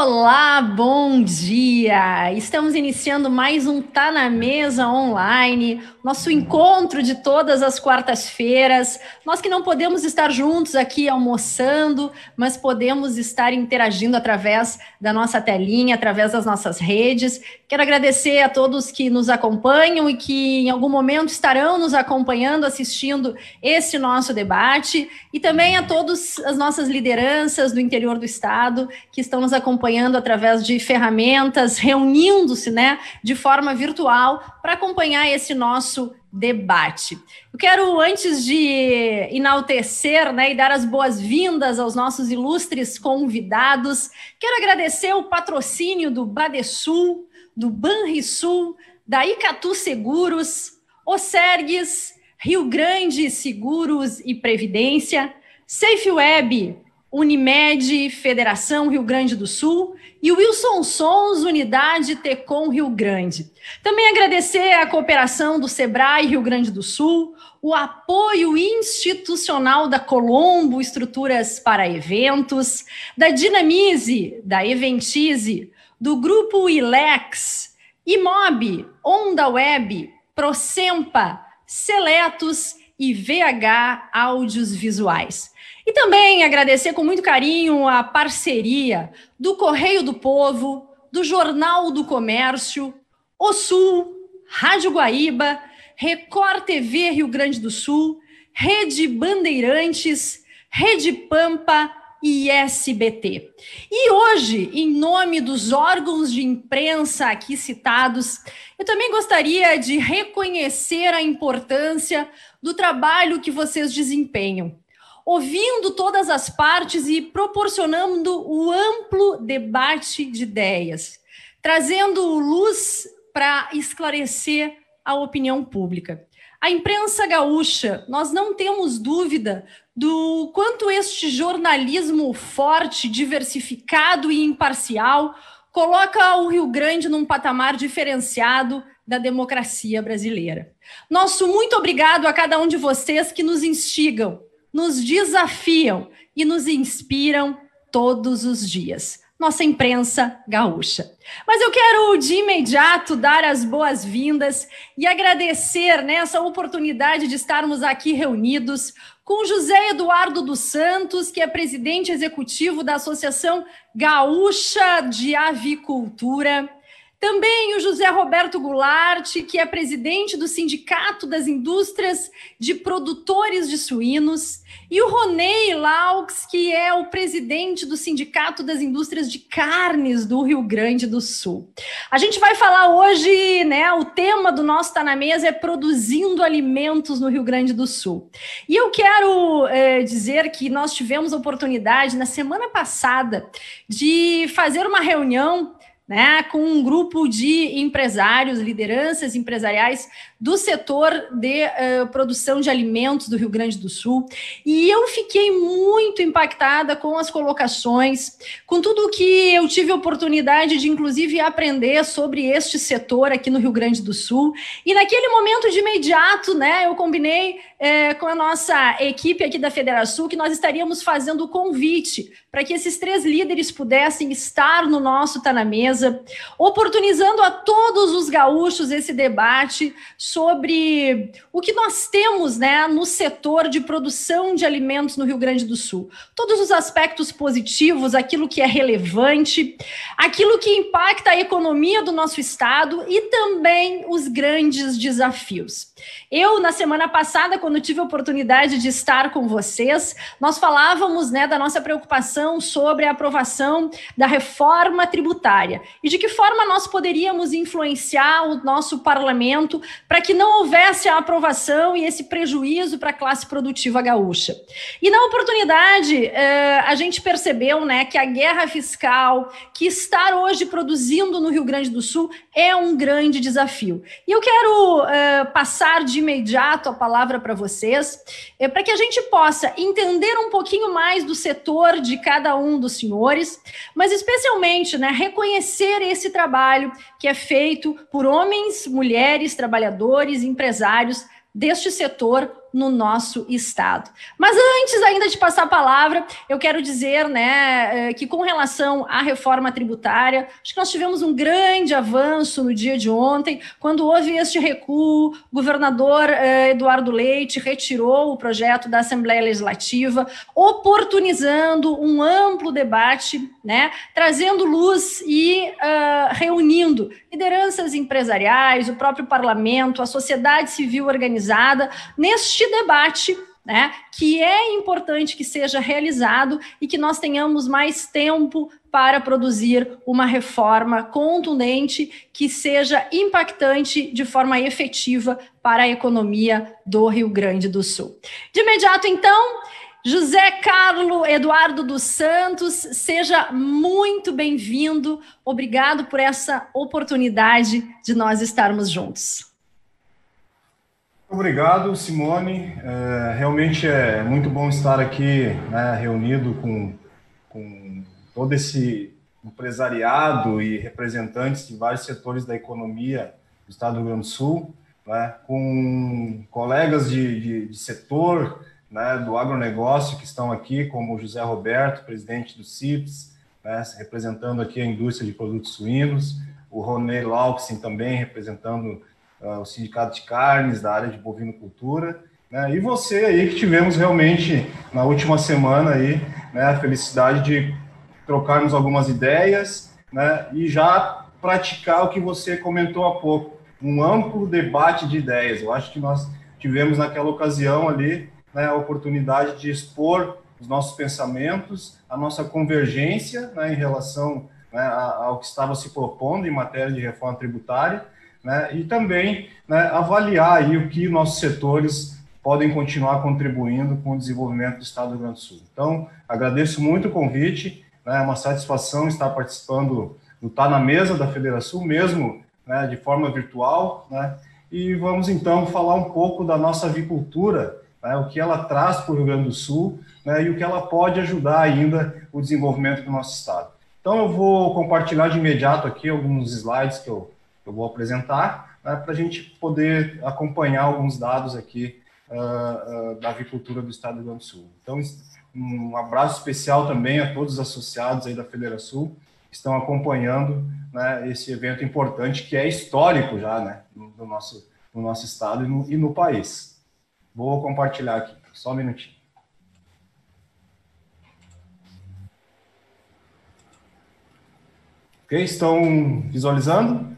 Olá, bom dia! Estamos iniciando mais um Tá na Mesa online, nosso encontro de todas as quartas-feiras. Nós que não podemos estar juntos aqui almoçando, mas podemos estar interagindo através da nossa telinha, através das nossas redes. Quero agradecer a todos que nos acompanham e que em algum momento estarão nos acompanhando, assistindo esse nosso debate, e também a todas as nossas lideranças do interior do estado que estão nos acompanhando acompanhando através de ferramentas, reunindo-se né, de forma virtual para acompanhar esse nosso debate. Eu quero, antes de enaltecer né, e dar as boas-vindas aos nossos ilustres convidados, quero agradecer o patrocínio do Badesul, do Banrisul, da Icatu Seguros, Osergues, Rio Grande Seguros e Previdência, Safe Web, Unimed, Federação Rio Grande do Sul e Wilson Sons, Unidade Tecom Rio Grande. Também agradecer a cooperação do Sebrae Rio Grande do Sul, o apoio institucional da Colombo Estruturas para Eventos, da Dinamize, da Eventize, do Grupo Ilex, Imob, Onda Web, Procempa, Seletos e VH Áudios Visuais. E também agradecer com muito carinho a parceria do Correio do Povo, do Jornal do Comércio, O Sul, Rádio Guaíba, Record TV Rio Grande do Sul, Rede Bandeirantes, Rede Pampa e SBT. E hoje, em nome dos órgãos de imprensa aqui citados, eu também gostaria de reconhecer a importância do trabalho que vocês desempenham ouvindo todas as partes e proporcionando o amplo debate de ideias, trazendo luz para esclarecer a opinião pública. A imprensa gaúcha, nós não temos dúvida do quanto este jornalismo forte, diversificado e imparcial coloca o Rio Grande num patamar diferenciado da democracia brasileira. Nosso muito obrigado a cada um de vocês que nos instigam, nos desafiam e nos inspiram todos os dias. Nossa imprensa gaúcha. Mas eu quero de imediato dar as boas-vindas e agradecer nessa oportunidade de estarmos aqui reunidos com José Eduardo dos Santos, que é presidente executivo da Associação Gaúcha de Avicultura. Também o José Roberto Goulart, que é presidente do Sindicato das Indústrias de Produtores de Suínos, e o Ronei Laux, que é o presidente do Sindicato das Indústrias de Carnes do Rio Grande do Sul. A gente vai falar hoje, né? O tema do nosso Tá na Mesa é produzindo alimentos no Rio Grande do Sul. E eu quero é, dizer que nós tivemos a oportunidade na semana passada de fazer uma reunião né, com um grupo de empresários, lideranças empresariais do setor de uh, produção de alimentos do Rio Grande do Sul. E eu fiquei muito impactada com as colocações, com tudo que eu tive oportunidade de, inclusive, aprender sobre este setor aqui no Rio Grande do Sul. E naquele momento de imediato, né, eu combinei é, com a nossa equipe aqui da Federação que nós estaríamos fazendo o convite para que esses três líderes pudessem estar no nosso Tá na Mesa, oportunizando a todos os gaúchos esse debate sobre o que nós temos né, no setor de produção de alimentos no Rio Grande do Sul. Todos os aspectos positivos, aquilo que é relevante, aquilo que impacta a economia do nosso estado e também os grandes desafios. Eu, na semana passada, quando tive a oportunidade de estar com vocês, nós falávamos né, da nossa preocupação sobre a aprovação da reforma tributária e de que forma nós poderíamos influenciar o nosso parlamento para que não houvesse a aprovação e esse prejuízo para a classe produtiva gaúcha. E na oportunidade, eh, a gente percebeu né, que a guerra fiscal, que estar hoje produzindo no Rio Grande do Sul, é um grande desafio. E eu quero eh, passar de imediato a palavra para vocês, é, para que a gente possa entender um pouquinho mais do setor de cada um dos senhores, mas especialmente né, reconhecer esse trabalho que é feito por homens, mulheres, trabalhadores, empresários deste setor no nosso estado. Mas antes ainda de passar a palavra, eu quero dizer, né, eh, que com relação à reforma tributária, acho que nós tivemos um grande avanço no dia de ontem, quando houve este recuo, o governador eh, Eduardo Leite retirou o projeto da Assembleia Legislativa, oportunizando um amplo debate, né, trazendo luz e uh, reunindo lideranças empresariais, o próprio parlamento, a sociedade civil organizada, neste debate né, que é importante que seja realizado e que nós tenhamos mais tempo para produzir uma reforma contundente que seja impactante de forma efetiva para a economia do Rio Grande do Sul. De imediato, então, José Carlo Eduardo dos Santos, seja muito bem-vindo. Obrigado por essa oportunidade de nós estarmos juntos. Obrigado, Simone. É, realmente é muito bom estar aqui né, reunido com, com todo esse empresariado e representantes de vários setores da economia do Estado do Rio Grande do Sul, né, com colegas de, de, de setor né, do agronegócio que estão aqui, como José Roberto, presidente do CIPS, né, representando aqui a indústria de produtos suínos, o Ronei Lauxin também representando o Sindicato de Carnes da área de bovinocultura, né, e você aí que tivemos realmente na última semana aí, né, a felicidade de trocarmos algumas ideias, né, e já praticar o que você comentou há pouco, um amplo debate de ideias. Eu acho que nós tivemos naquela ocasião ali né, a oportunidade de expor os nossos pensamentos, a nossa convergência né, em relação né, ao que estava se propondo em matéria de reforma tributária, né, e também né, avaliar aí o que nossos setores podem continuar contribuindo com o desenvolvimento do Estado do Rio Grande do Sul. Então, agradeço muito o convite, né, é uma satisfação estar participando do Tá na Mesa da Federação, mesmo né, de forma virtual, né, e vamos então falar um pouco da nossa avicultura né, o que ela traz para o Rio Grande do Sul né, e o que ela pode ajudar ainda o desenvolvimento do nosso estado. Então, eu vou compartilhar de imediato aqui alguns slides que eu, eu vou apresentar né, para a gente poder acompanhar alguns dados aqui uh, uh, da avicultura do estado do Rio Grande do Sul. Então, um abraço especial também a todos os associados aí da Federação que estão acompanhando né, esse evento importante que é histórico já né, no, nosso, no nosso estado e no, e no país. Vou compartilhar aqui, só um minutinho. Ok, estão visualizando?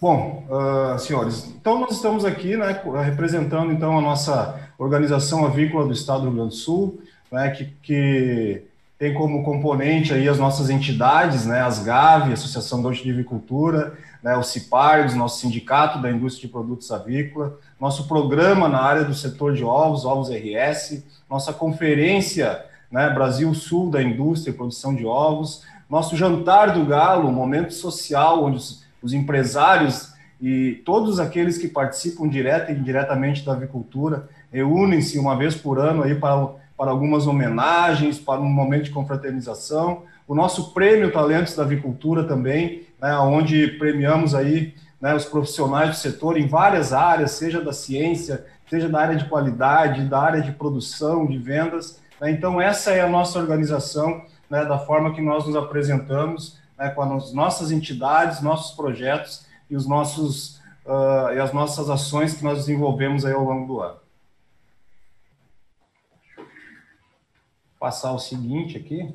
Bom, uh, senhores, então nós estamos aqui, né, representando então a nossa organização avícola do Estado do Rio Grande do Sul, né, que, que tem como componente aí as nossas entidades, né, as GAV, Associação Gaúcha de Avicultura, né, o CIPARGS, nosso sindicato da indústria de produtos avícola, nosso programa na área do setor de ovos, ovos RS, nossa conferência né, Brasil Sul da indústria e produção de ovos, nosso jantar do galo, momento social onde os, os empresários e todos aqueles que participam direta e indiretamente da avicultura reúnem-se uma vez por ano aí para para algumas homenagens, para um momento de confraternização. O nosso prêmio Talentos da Avicultura também, né, onde premiamos aí né, os profissionais do setor em várias áreas, seja da ciência, seja da área de qualidade, da área de produção, de vendas. Né, então, essa é a nossa organização, né, da forma que nós nos apresentamos, né, com as nossas entidades, nossos projetos e, os nossos, uh, e as nossas ações que nós desenvolvemos aí ao longo do ano. passar o seguinte aqui.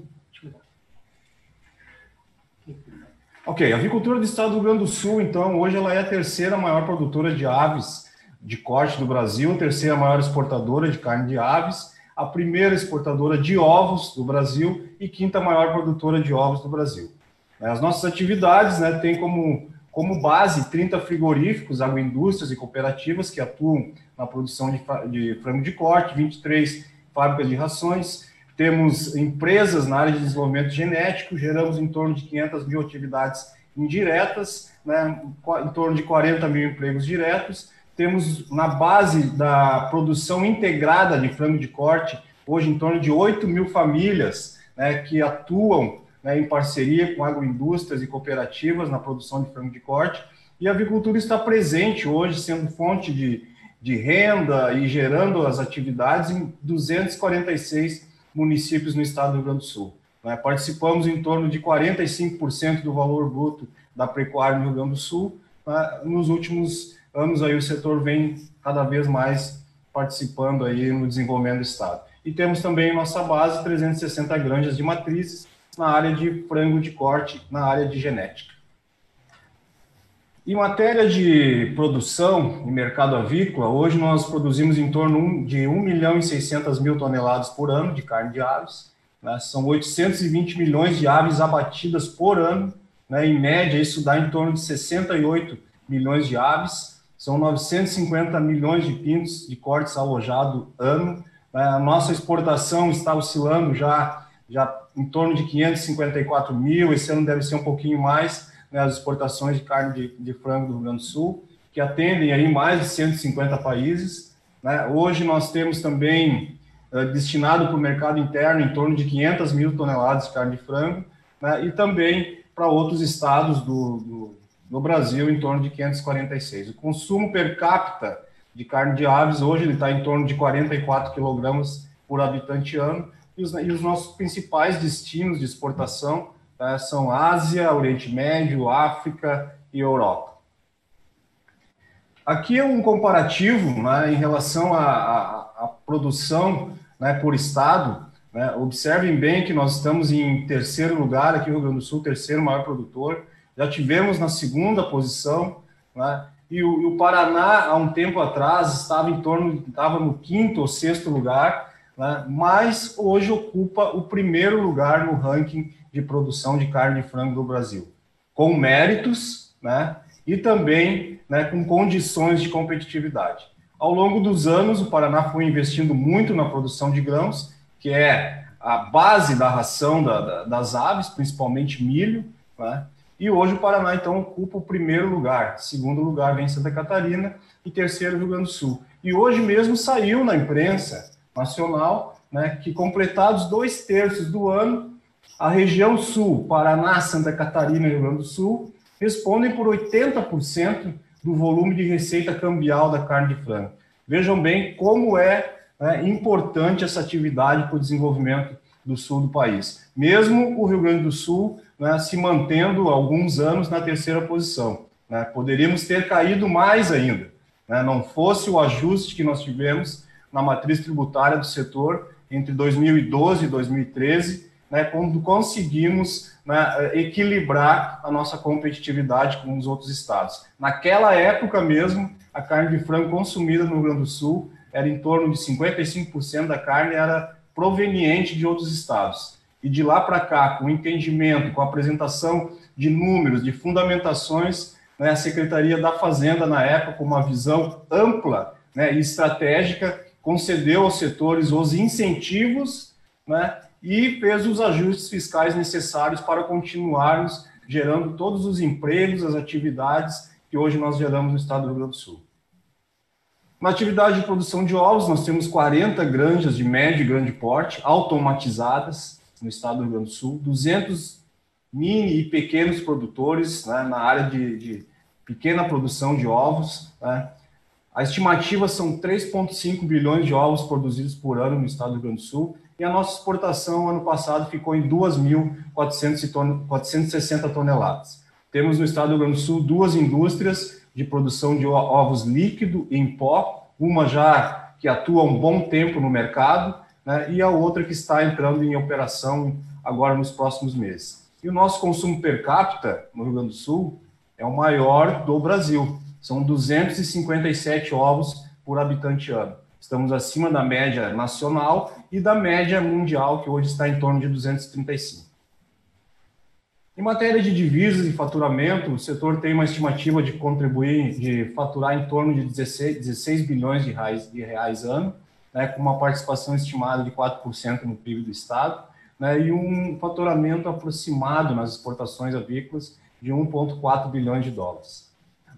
Ok, a avicultura do estado do Rio Grande do Sul, então, hoje ela é a terceira maior produtora de aves de corte do Brasil, terceira maior exportadora de carne de aves, a primeira exportadora de ovos do Brasil e quinta maior produtora de ovos do Brasil. As nossas atividades né, têm como, como base 30 frigoríficos, agroindústrias e cooperativas que atuam na produção de, de frango de corte, 23 fábricas de rações, temos empresas na área de desenvolvimento genético, geramos em torno de 500 mil atividades indiretas, né, em torno de 40 mil empregos diretos. Temos na base da produção integrada de frango de corte, hoje em torno de 8 mil famílias né, que atuam né, em parceria com agroindústrias e cooperativas na produção de frango de corte, e a avicultura está presente hoje, sendo fonte de, de renda e gerando as atividades em 246 municípios no estado do Rio Grande do Sul. Né? Participamos em torno de 45% do valor bruto da pecuária no Rio Grande do Sul. Né? Nos últimos anos aí o setor vem cada vez mais participando aí no desenvolvimento do estado. E temos também nossa base 360 granjas de matrizes na área de frango de corte, na área de genética. Em matéria de produção e mercado avícola, hoje nós produzimos em torno de 1 milhão e 600 mil toneladas por ano de carne de aves. Né? São 820 milhões de aves abatidas por ano. Né? Em média, isso dá em torno de 68 milhões de aves. São 950 milhões de pintos de cortes alojado ano. A nossa exportação está oscilando já, já em torno de 554 mil. Esse ano deve ser um pouquinho mais né, as exportações de carne de, de, frango do Rio Grande do Sul, que atendem aí mais de 150 países. Né? Hoje nós temos também uh, destinado para o mercado interno em torno de 500 mil toneladas de carne de frango, né? e também para outros estados do, do, do, Brasil em torno de 546. O consumo per capita de carne de aves hoje ele está em torno de 44 quilogramas por habitante ano, e os, e os nossos principais destinos de exportação Tá? São Ásia, Oriente Médio, África e Europa. Aqui é um comparativo né, em relação à, produção né, por estado. Né? Observem bem que nós estamos em terceiro lugar aqui no Rio Grande do Sul, terceiro maior produtor. Já tivemos na segunda posição, né? e, o, e o Paraná, há um tempo atrás, estava em torno, estava no quinto ou sexto lugar, né? mas hoje ocupa o primeiro lugar no ranking de produção de carne de frango do Brasil, com méritos, né, e também né, com condições de competitividade. Ao longo dos anos, o Paraná foi investindo muito na produção de grãos, que é a base da ração da, da, das aves, principalmente milho, né? E hoje o Paraná, então, ocupa o primeiro lugar. Segundo lugar vem Santa Catarina e terceiro Rio Grande do Sul. E hoje mesmo saiu na imprensa nacional né, que, completados dois terços do ano, a região sul, Paraná, Santa Catarina e Rio Grande do Sul, respondem por 80% do volume de receita cambial da carne de frango. Vejam bem como é, é importante essa atividade para o desenvolvimento do sul do país. Mesmo o Rio Grande do Sul né, se mantendo alguns anos na terceira posição. Né, poderíamos ter caído mais ainda, né, não fosse o ajuste que nós tivemos na matriz tributária do setor entre 2012 e 2013, né, quando conseguimos né, equilibrar a nossa competitividade com os outros estados. Naquela época mesmo, a carne de frango consumida no Rio Grande do Sul era em torno de 55% da carne era proveniente de outros estados. E de lá para cá, com entendimento, com apresentação de números, de fundamentações, né, a Secretaria da Fazenda, na época, com uma visão ampla né, e estratégica, concedeu aos setores os incentivos né, e fez os ajustes fiscais necessários para continuarmos gerando todos os empregos, as atividades que hoje nós geramos no estado do Rio Grande do Sul. Na atividade de produção de ovos, nós temos 40 granjas de médio e grande porte automatizadas no estado do Rio Grande do Sul, 200 mini e pequenos produtores né, na área de, de, pequena produção de ovos. Né. A estimativa são 3,5 bilhões de ovos produzidos por ano no estado do Rio Grande do Sul e a nossa exportação ano passado ficou em 2.460 toneladas. Temos no estado do Rio Grande do Sul duas indústrias de produção de ovos líquido e em pó, uma já que atua um bom tempo no mercado, né, e a outra que está entrando em operação agora nos próximos meses. E o nosso consumo per capita no Rio Grande do Sul é o maior do Brasil. São 257 ovos por habitante ano. Estamos acima da média nacional e da média mundial, que hoje está em torno de 235. Em matéria de divisas e faturamento, o setor tem uma estimativa de contribuir, de faturar em torno de 16, 16 bilhões de reais, de reais ano, né, com uma participação estimada de 4% no PIB do Estado, né, e um faturamento aproximado nas exportações avícolas de 1,4 bilhões de dólares.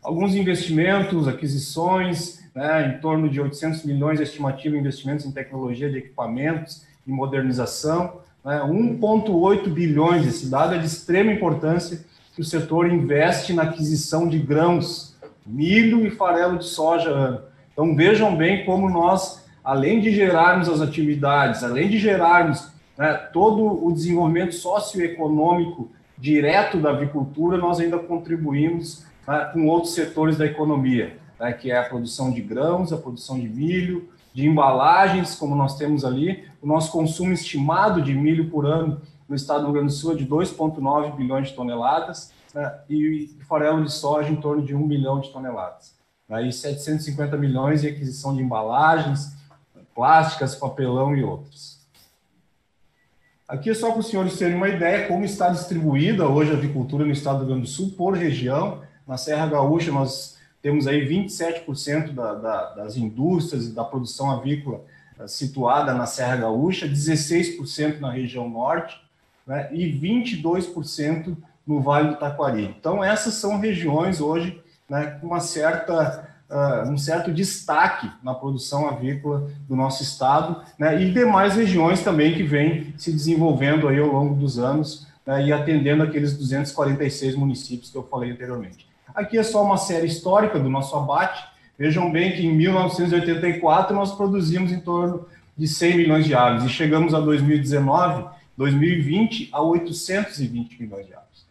Alguns investimentos, aquisições, né, em torno de 800 milhões de estimativa em investimentos em tecnologia de equipamentos e modernização, né, 1,8 bilhões, esse dado é de extrema importância, que o setor investe na aquisição de grãos, milho e farelo de soja. Então vejam bem como nós, além de gerarmos as atividades, além de gerarmos né, todo o desenvolvimento socioeconômico direto da avicultura, nós ainda contribuímos né, com outros setores da economia, né, que é a produção de grãos, a produção de milho, de embalagens, como nós temos ali. O nosso consumo estimado de milho por ano no estado do Rio Grande do Sul é de 2,9 bilhões de toneladas né, e farelo de soja em torno de 1 bilhão de toneladas. Aí 750 milhões em aquisição de embalagens, plásticas, papelão e outros. Aqui é só para os senhores terem uma ideia como está distribuída hoje a avicultura no estado do Rio Grande do Sul por região. Na Serra Gaúcha, nós temos aí 27% da, da, das indústrias e da produção avícola uh, situada na Serra Gaúcha, 16% na região norte né, e 22% no Vale do Taquari. Então, essas são regiões hoje né, com uma certa uh, um certo destaque na produção avícola do nosso estado, né, e demais regiões também que vêm se desenvolvendo aí ao longo dos anos né, e atendendo aqueles 246 municípios que eu falei anteriormente. Aqui é só uma série histórica do nosso abate. Vejam bem que em 1984 nós produzimos em torno de 100 milhões de aves e chegamos a 2019, 2020 a 820 milhões de aves.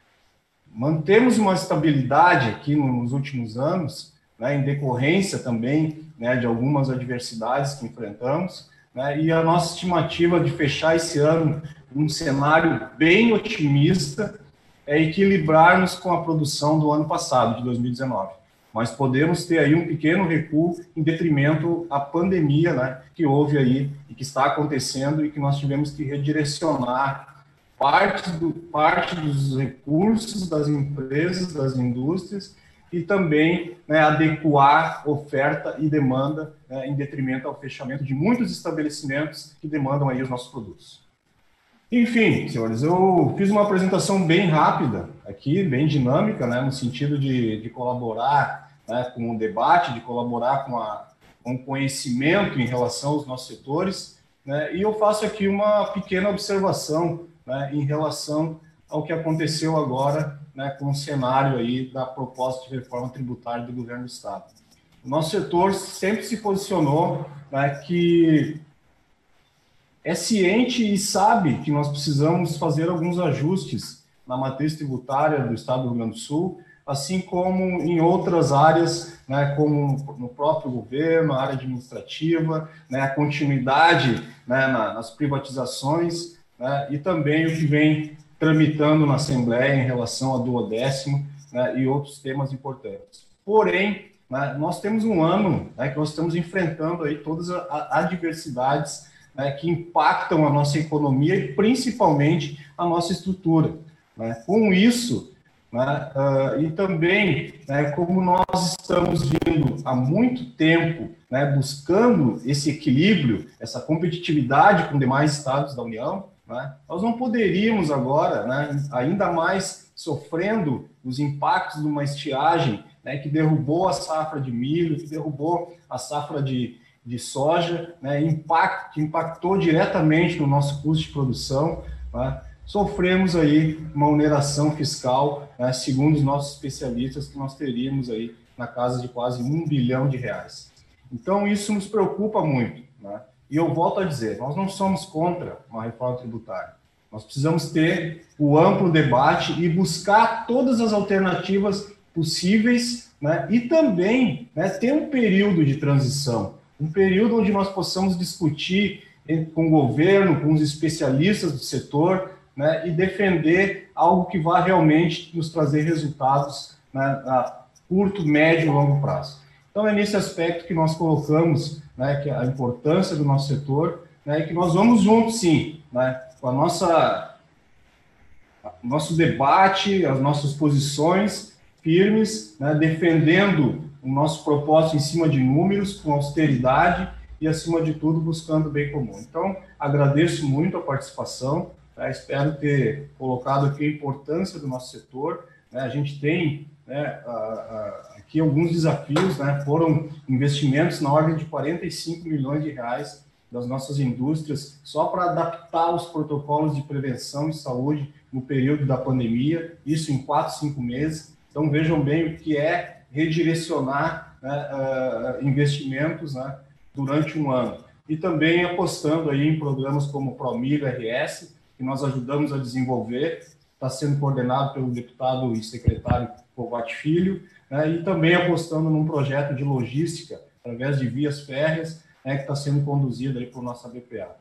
Mantemos uma estabilidade aqui nos últimos anos, né, em decorrência também né, de algumas adversidades que enfrentamos, né, e a nossa estimativa de fechar esse ano num cenário bem otimista é equilibrarmos com a produção do ano passado, de 2019. Mas podemos ter aí um pequeno recuo em detrimento à pandemia né, que houve aí e que está acontecendo e que nós tivemos que redirecionar parte, do, parte dos recursos das empresas, das indústrias, e também né, adequar oferta e demanda né, em detrimento ao fechamento de muitos estabelecimentos que demandam aí os nossos produtos. Enfim, senhores, eu fiz uma apresentação bem rápida aqui, bem dinâmica, né, no sentido de, de colaborar né, com o debate, de colaborar com, a, com conhecimento em relação aos nossos setores, né, e eu faço aqui uma pequena observação né, em relação ao que aconteceu agora né, com o cenário aí da proposta de reforma tributária do governo do Estado. O nosso setor sempre se posicionou né, que é ciente e sabe que nós precisamos fazer alguns ajustes na matriz tributária do Estado do Rio Grande do Sul, assim como em outras áreas, né, como no próprio governo, a área administrativa, né, a continuidade né, nas privatizações, né, e também o que vem tramitando na Assembleia em relação a duodécimo né, e outros temas importantes. Porém, né, nós temos um ano né, que nós estamos enfrentando aí todas as adversidades né, que impactam a nossa economia e principalmente a nossa estrutura. Né. Com isso, uh, e também como nós estamos vindo há muito tempo buscando esse equilíbrio, essa competitividade com demais estados da União, né? Nós não poderíamos agora, né, ainda mais sofrendo os impactos de uma estiagem né, que derrubou a safra de milho, que derrubou a safra de, de soja, né, impact, que impactou diretamente no nosso custo de produção, né, sofremos aí uma oneração fiscal, né, segundo os nossos especialistas, que nós teríamos aí na casa de quase um bilhão de reais. Então, isso nos preocupa muito. Né? E eu volto a dizer, nós não somos contra uma reforma tributária. Nós precisamos ter o amplo debate e buscar todas as alternativas possíveis, né? E também né, ter um período de transição, um período onde nós possamos discutir com o governo, com os especialistas do setor, né, e defender algo que vá realmente nos trazer resultados né, a curto, médio e longo prazo. Então, é nesse aspecto que nós colocamos né, que é a importância do nosso setor, né, que nós vamos juntos, sim, né, com a nossa nosso debate, as nossas posições firmes, né, defendendo o nosso propósito em cima de números, com austeridade e, acima de tudo, buscando o bem comum. Então, agradeço muito a participação, tá, espero ter colocado aqui a importância do nosso setor. Né, a gente tem né, a, a, aqui alguns desafios, né, foram investimentos na ordem de 45 milhões de reais das nossas indústrias só para adaptar os protocolos de prevenção e saúde no período da pandemia, isso em quatro, cinco meses. Então vejam bem o que é redirecionar né, uh, investimentos né, durante um ano. E também apostando aí em programas como o Promilho RS, que nós ajudamos a desenvolver, está sendo coordenado pelo deputado e secretário Kovac Filho, né, e também apostando num projeto de logística através de vias férreas, né, que está sendo conduzido aí por nossa BPA.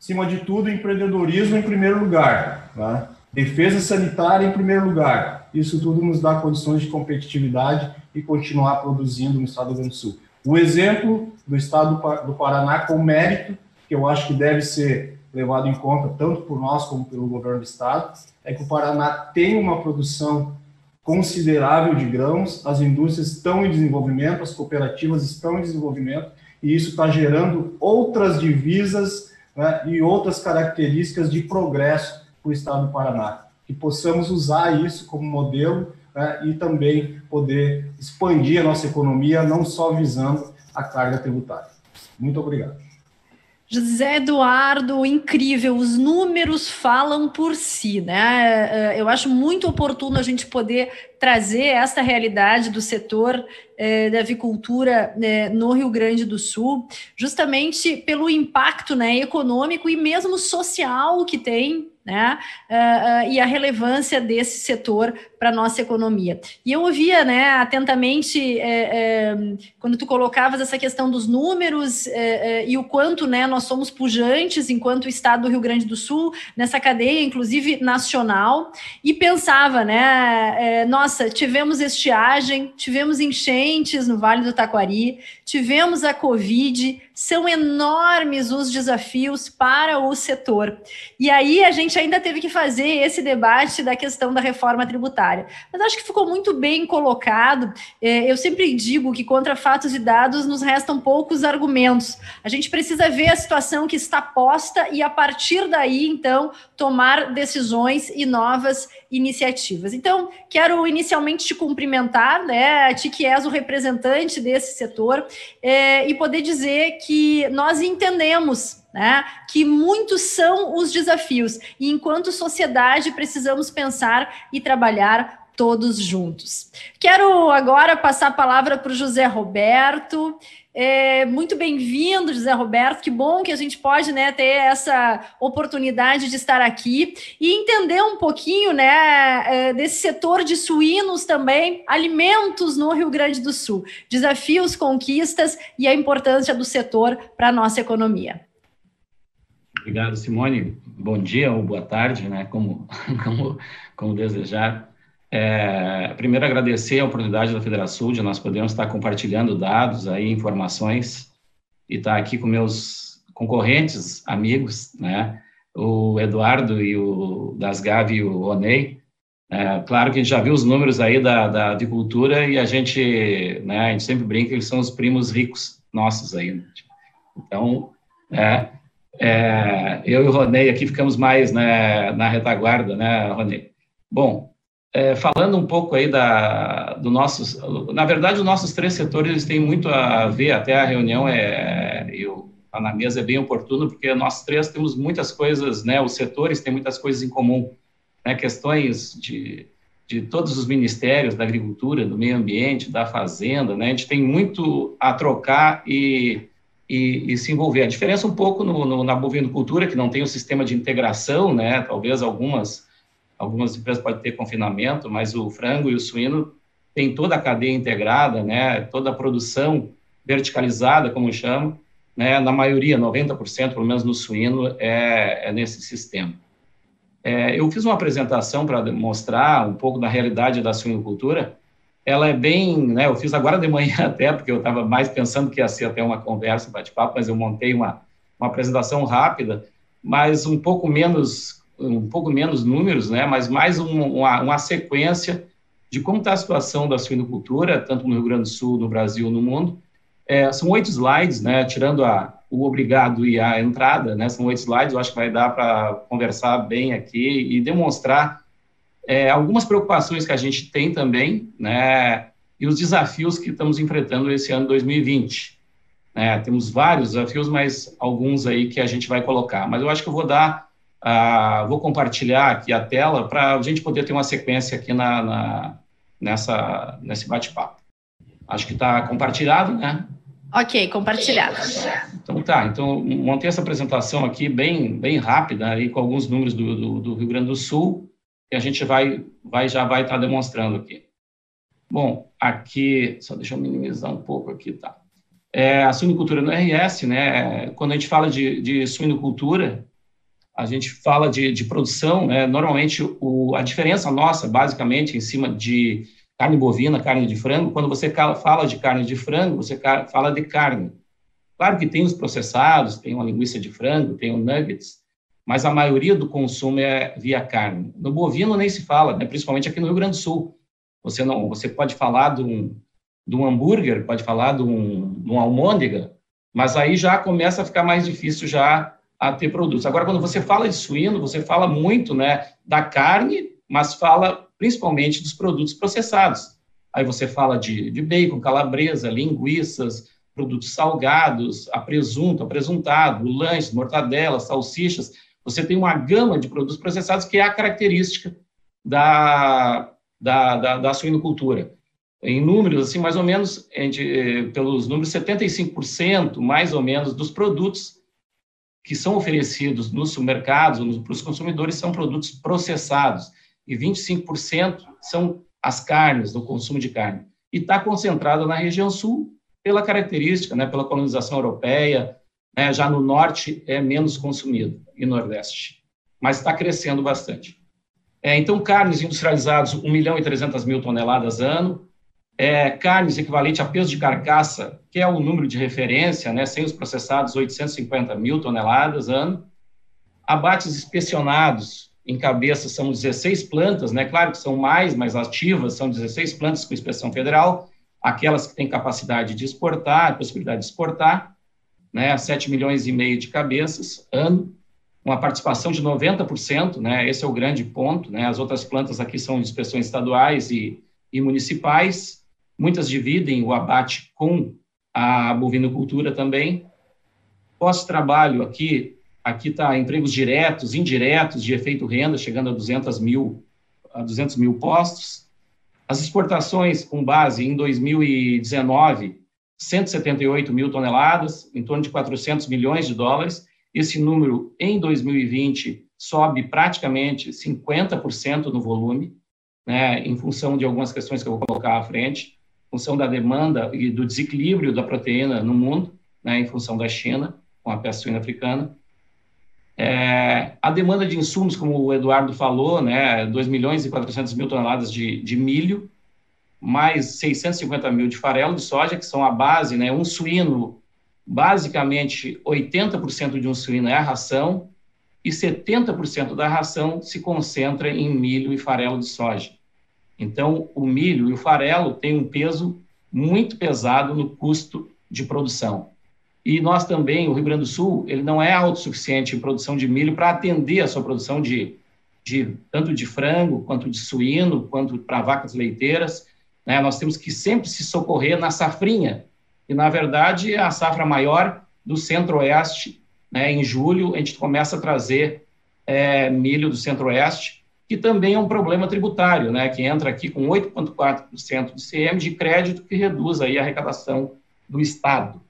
Acima de tudo, empreendedorismo em primeiro lugar, né? defesa sanitária em primeiro lugar. Isso tudo nos dá condições de competitividade e continuar produzindo no Estado do Rio Grande do Sul. O exemplo do Estado do Paraná com mérito, que eu acho que deve ser levado em conta tanto por nós como pelo governo do Estado, é que o Paraná tem uma produção considerável de grãos, as indústrias estão em desenvolvimento, as cooperativas estão em desenvolvimento, e isso está gerando outras divisas né, e outras características de progresso para o estado do Paraná. Que possamos usar isso como modelo né, e também poder expandir a nossa economia, não só visando a carga tributária. Muito obrigado. José Eduardo, incrível, os números falam por si, né? É, eu acho muito oportuno a gente poder trazer esta realidade do setor eh, da avicultura no Rio Grande do Sul, justamente pelo impacto né, econômico e mesmo social que tem né? Uh, uh, e a relevância desse setor para a nossa economia. E eu ouvia né, atentamente é, é, quando tu colocavas essa questão dos números é, e o quanto né, nós somos pujantes enquanto Estado do Rio Grande do Sul, nessa cadeia, inclusive nacional, e pensava, né, nossa, tivemos estiagem, tivemos enchentes no Vale do Taquari, tivemos a Covid, são enormes os desafios para o setor. E aí a gente ainda teve que fazer esse debate da questão da reforma tributária. Mas acho que ficou muito bem colocado. É, eu sempre digo que contra fatos e dados nos restam poucos argumentos. A gente precisa ver a situação que está posta e, a partir daí, então, tomar decisões e novas iniciativas. Então, quero inicialmente te cumprimentar, né, ti que és o representante desse setor, é, e poder dizer que nós entendemos né, que muitos são os desafios, e enquanto sociedade precisamos pensar e trabalhar todos juntos. Quero agora passar a palavra para o José Roberto. É, muito bem-vindo, José Roberto. Que bom que a gente pode né, ter essa oportunidade de estar aqui e entender um pouquinho né, é, desse setor de suínos também, alimentos no Rio Grande do Sul, desafios, conquistas e a importância do setor para a nossa economia. Obrigado, Simone. Bom dia ou boa tarde, né? Como, como, como desejar. É, primeiro, agradecer a oportunidade da Federação de nós podermos estar compartilhando dados, aí, informações, e estar aqui com meus concorrentes, amigos, né? O Eduardo e o das Gavi e o Onei. É, claro que a gente já viu os números aí da, da agricultura e a gente, né, a gente sempre brinca que eles são os primos ricos nossos aí. Né? Então, é, é, eu e o Ronei aqui ficamos mais né, na retaguarda, né, Ronei? Bom, é, falando um pouco aí da, do nossos, na verdade, os nossos três setores têm muito a ver, até a reunião é, eu, tá na mesa é bem oportuno, porque nós três temos muitas coisas, né, os setores têm muitas coisas em comum, né, questões de, de todos os ministérios da agricultura, do meio ambiente, da fazenda, né, a gente tem muito a trocar e, e, e se envolver. A diferença um pouco no, no, na bovinocultura, que não tem o sistema de integração, né, talvez algumas algumas empresas podem ter confinamento, mas o frango e o suíno tem toda a cadeia integrada, né, toda a produção verticalizada, como chamo, né, na maioria, 90%, pelo menos no suíno, é, é nesse sistema. É, eu fiz uma apresentação para mostrar um pouco da realidade da suinocultura, ela é bem, né, eu fiz agora de manhã até, porque eu estava mais pensando que ia ser até uma conversa, bate-papo, mas eu montei uma, uma apresentação rápida, mas um pouco menos um pouco menos números, né, mas mais um, uma, uma sequência de como está a situação da suinocultura, tanto no Rio Grande do Sul, no Brasil, no mundo. É, são oito slides, né, tirando a, o obrigado e a entrada, né, são oito slides, eu acho que vai dar para conversar bem aqui e demonstrar é, algumas preocupações que a gente tem também, né, e os desafios que estamos enfrentando esse ano 2020. Né? Temos vários desafios, mas alguns aí que a gente vai colocar. Mas eu acho que eu vou dar, uh, vou compartilhar aqui a tela para a gente poder ter uma sequência aqui na, na nessa, nesse bate-papo. Acho que está compartilhado, né? Ok, compartilhado. Então tá, então montei essa apresentação aqui bem, bem rápida, aí com alguns números do, do, do Rio Grande do Sul, que a gente vai, vai já vai estar tá demonstrando aqui. Bom, aqui, só deixa eu minimizar um pouco aqui, tá? É, a suinicultura no RS, né? Quando a gente fala de, de suinicultura, a gente fala de, de produção, né? Normalmente, o, a diferença nossa, basicamente, em cima de carne bovina, carne de frango, quando você fala de carne de frango, você fala de carne. Claro que tem os processados, tem uma linguiça de frango, tem o nuggets, mas a maioria do consumo é via carne. No bovino nem se fala, né? principalmente aqui no Rio Grande do Sul. Você não, você pode falar de um, de um hambúrguer, pode falar de um, de um almôndega, mas aí já começa a ficar mais difícil já a ter produtos. Agora, quando você fala de suíno, você fala muito, né, da carne, mas fala principalmente dos produtos processados. Aí você fala de, de bacon, calabresa, linguiças, produtos salgados, a presunto, a presuntado, lanches, mortadela, salsichas. Você tem uma gama de produtos processados que é a característica da, da, da, da suinocultura. Em números, assim, mais ou menos, gente, pelos números, 75% mais ou menos dos produtos que são oferecidos nos supermercados para os consumidores são produtos processados e 25% são as carnes, do consumo de carne. E está concentrada na região sul pela característica, né, pela colonização europeia, né, já no norte é menos consumido e nordeste, mas está crescendo bastante. É, então, carnes industrializadas, 1 milhão e 300 mil toneladas ano, é, carnes equivalente a peso de carcaça, que é o número de referência, né, sem os processados, 850 mil toneladas ano, abates inspecionados, em cabeça são 16 plantas, né? Claro que são mais, mais ativas, são 16 plantas com inspeção federal, aquelas que têm capacidade de exportar, possibilidade de exportar, né? 7 milhões e meio de cabeças ano, uma participação de 90%, né? Esse é o grande ponto, né? As outras plantas aqui são inspeções estaduais e, e municipais, muitas dividem o abate com a bovinocultura também. Pós-trabalho aqui, Aqui está empregos diretos, indiretos, de efeito renda, chegando a 200 mil, a 200 mil postos. As exportações com base em 2019, 178 mil toneladas, em torno de 400 milhões de dólares. Esse número, em 2020, sobe praticamente 50% no volume, né, em função de algumas questões que eu vou colocar à frente, em função da demanda e do desequilíbrio da proteína no mundo, né, em função da China, com a peste suína africana. É, a demanda de insumos, como o Eduardo falou, né, 2 milhões e 400 mil toneladas de, de milho, mais 650 mil de farelo de soja, que são a base, né, um suíno, basicamente 80% de um suíno é a ração, e 70% da ração se concentra em milho e farelo de soja. Então, o milho e o farelo têm um peso muito pesado no custo de produção. E nós também, o Rio Grande do Sul, ele não é autossuficiente em produção de milho para atender a sua produção de, de tanto de frango, quanto de suíno, quanto para vacas leiteiras. Né? Nós temos que sempre se socorrer na safrinha. E, na verdade, é a safra maior do centro-oeste, né? em julho, a gente começa a trazer é, milho do centro-oeste, que também é um problema tributário, né? que entra aqui com 8,4% de CM de crédito, que reduz aí a arrecadação do Estado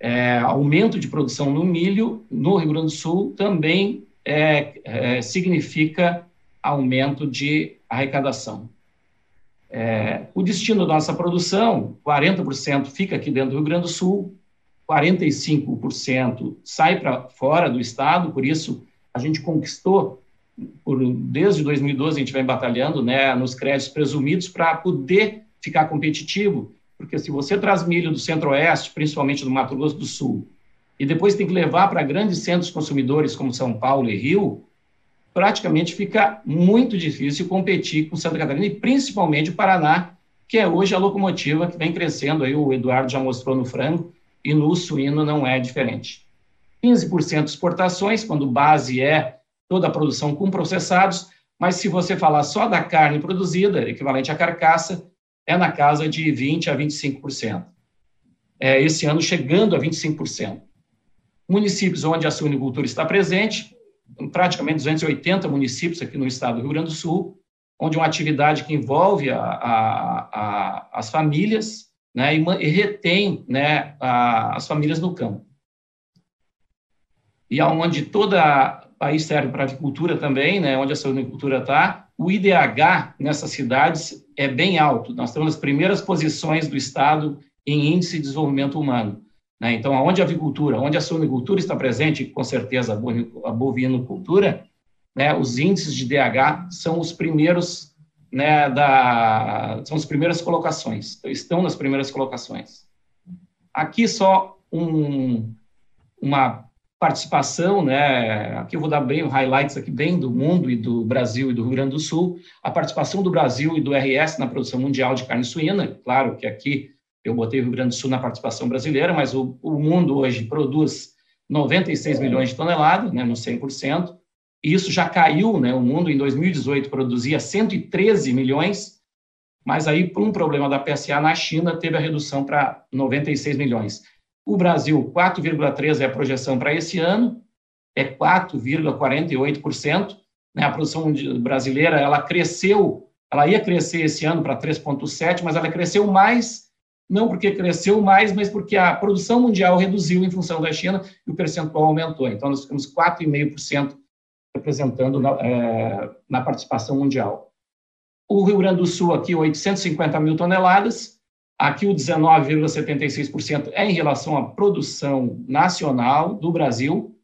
é, aumento de produção no milho no Rio Grande do Sul também é, é, significa aumento de arrecadação. É, o destino da nossa produção, 40% fica aqui dentro do Rio Grande do Sul, 45% sai para fora do estado, por isso a gente conquistou, por, desde 2012 a gente vem batalhando né, nos créditos presumidos para poder ficar competitivo porque se você traz milho do centro-oeste, principalmente do Mato Grosso do Sul, e depois tem que levar para grandes centros consumidores como São Paulo e Rio, praticamente fica muito difícil competir com Santa Catarina e principalmente o Paraná, que é hoje a locomotiva que vem crescendo, aí o Eduardo já mostrou no frango, e no suíno não é diferente. 15% exportações, quando base é toda a produção com processados, mas se você falar só da carne produzida, equivalente à carcaça, é na casa de 20% a 25%. é, esse ano chegando a 25%. Municípios onde a suinicultura está presente, praticamente 280 municípios aqui no estado do Rio Grande do Sul, onde uma atividade que envolve a, a, a, as famílias né, e, e retém né, as famílias no campo. E aonde toda país serve para agricultura também, né, onde a agricultura está, o IDH nessas cidades é bem alto. Nós temos as primeiras posições do Estado em índice de desenvolvimento humano. Né? Então, onde a avicultura, onde a suinicultura está presente, com certeza a bovinocultura, né, os índices de DH são os primeiros, né, da, são as primeiras colocações, estão nas primeiras colocações. Aqui só um, uma participação, né, aqui eu vou dar bem highlights aqui bem do mundo e do Brasil e do Rio Grande do Sul, a participação do Brasil e do RS na produção mundial de carne suína, claro que aqui eu botei o Rio Grande do Sul na participação brasileira, mas o, o mundo hoje produz 96 milhões de toneladas, né, no 100%, e isso já caiu, né, o mundo em 2018 produzia 113 milhões, mas aí, por um problema da PSA na China, teve a redução para 96 milhões. O Brasil, 4,3% é a projeção para esse ano, é 4,48%. Né? A produção brasileira, ela cresceu, ela ia crescer esse ano para 3,7%, mas ela cresceu mais não porque cresceu mais, mas porque a produção mundial reduziu em função da China e o percentual aumentou. Então, nós ficamos 4,5% representando na, é, na, participação mundial. O Rio Grande do Sul, aqui, 850 mil toneladas, aqui o 19,76% é em relação à produção nacional do Brasil.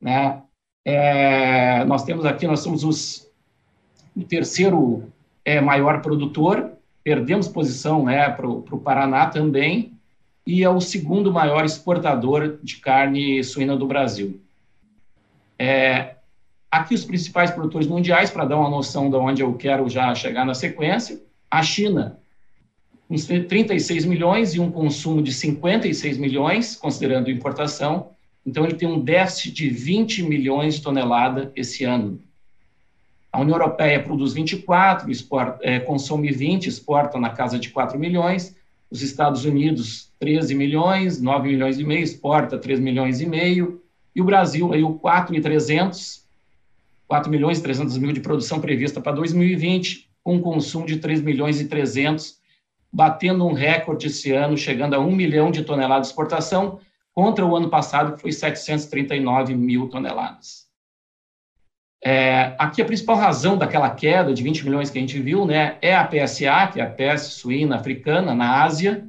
Né? É, nós temos aqui, nós somos os, o terceiro é, maior produtor, perdemos posição né, para o Paraná também, e é o segundo maior exportador de carne suína do Brasil. É, aqui os principais produtores mundiais, para dar uma noção de onde eu quero já chegar na sequência, a China, uns 36 milhões e um consumo de 56 milhões, considerando importação, então ele tem um déficit de 20 milhões de tonelada esse ano. A União Europeia produz 24, exporta, é, consome 20, exporta na casa de 4 milhões. Os Estados Unidos, 13 milhões, 9 milhões e meio, exporta 3 milhões e meio. E o Brasil, aí o 4,300, 4 milhões e 300 mil de produção prevista para 2020, com um consumo de 3 milhões e 300, batendo um recorde esse ano, chegando a 1 milhão de toneladas de exportação, contra o ano passado, que foi 739 mil toneladas. É, aqui a principal razão daquela queda de 20 milhões que a gente viu né, é a PSA, que é a peste suína africana na Ásia,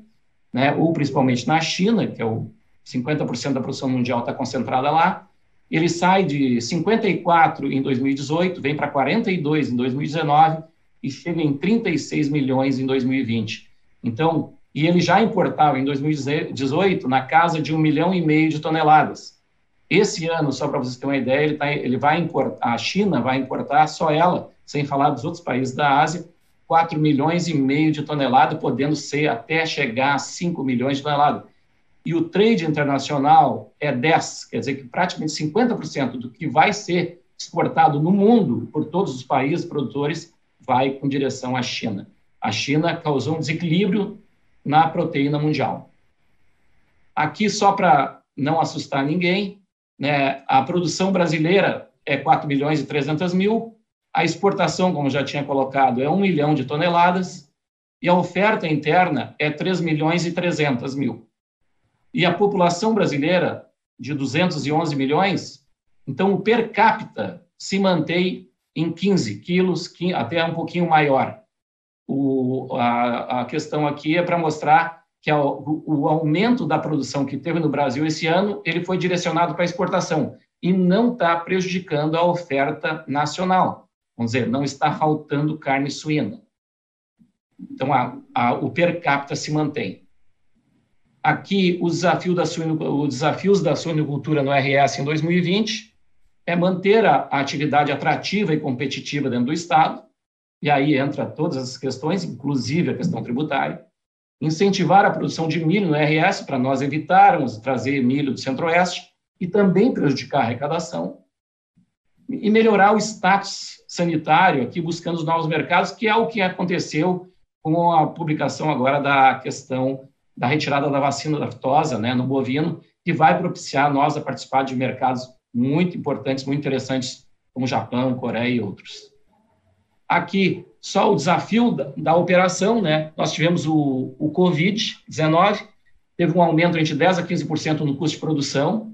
né, ou principalmente na China, que é o 50% da produção mundial está concentrada lá. Ele sai de 54 em 2018, vem para 42 em 2019 e chega em 36 milhões em 2020. Então, e ele já importava em 2018 na casa de um milhão e meio de toneladas. Esse ano, só para vocês terem uma ideia, ele, tá, ele vai importar, a China vai importar só ela, sem falar dos outros países da Ásia, 4 milhões e meio de toneladas, podendo ser até chegar a 5 milhões de toneladas. E o trade internacional é 10, quer dizer que praticamente 50% do que vai ser exportado no mundo por todos os países produtores vai com direção à China. A China causou um desequilíbrio na proteína mundial. Aqui, só para não assustar ninguém, né, a produção brasileira é 4 milhões e 300 mil, a exportação, como já tinha colocado, é 1 milhão de toneladas, e a oferta interna é 3 milhões e 300 mil. E a população brasileira, de 211 milhões, então o per capita se mantém em 15 quilos, até um pouquinho maior. O, a, a questão aqui é para mostrar que é o, o aumento da produção que teve no Brasil esse ano, ele foi direcionado para exportação e não está prejudicando a oferta nacional. Vamos dizer, não está faltando carne suína. Então, a, a, o per capita se mantém. Aqui, o desafio da suino, os desafios da suinocultura no RS em 2020 é manter a, a atividade atrativa e competitiva dentro do Estado, e aí entra todas as questões, inclusive a questão tributária, incentivar a produção de milho no RS para nós evitarmos trazer milho do Centro-Oeste e também prejudicar a arrecadação e melhorar o status sanitário aqui buscando os novos mercados, que é o que aconteceu com a publicação agora da questão da retirada da vacina da fitosa né, no bovino, que vai propiciar nós a participar de mercados muito importantes, muito interessantes, como Japão, Coreia e outros. Aqui, só o desafio da, da operação, né? Nós tivemos o, o Covid-19, teve um aumento entre 10% a 15% no custo de produção,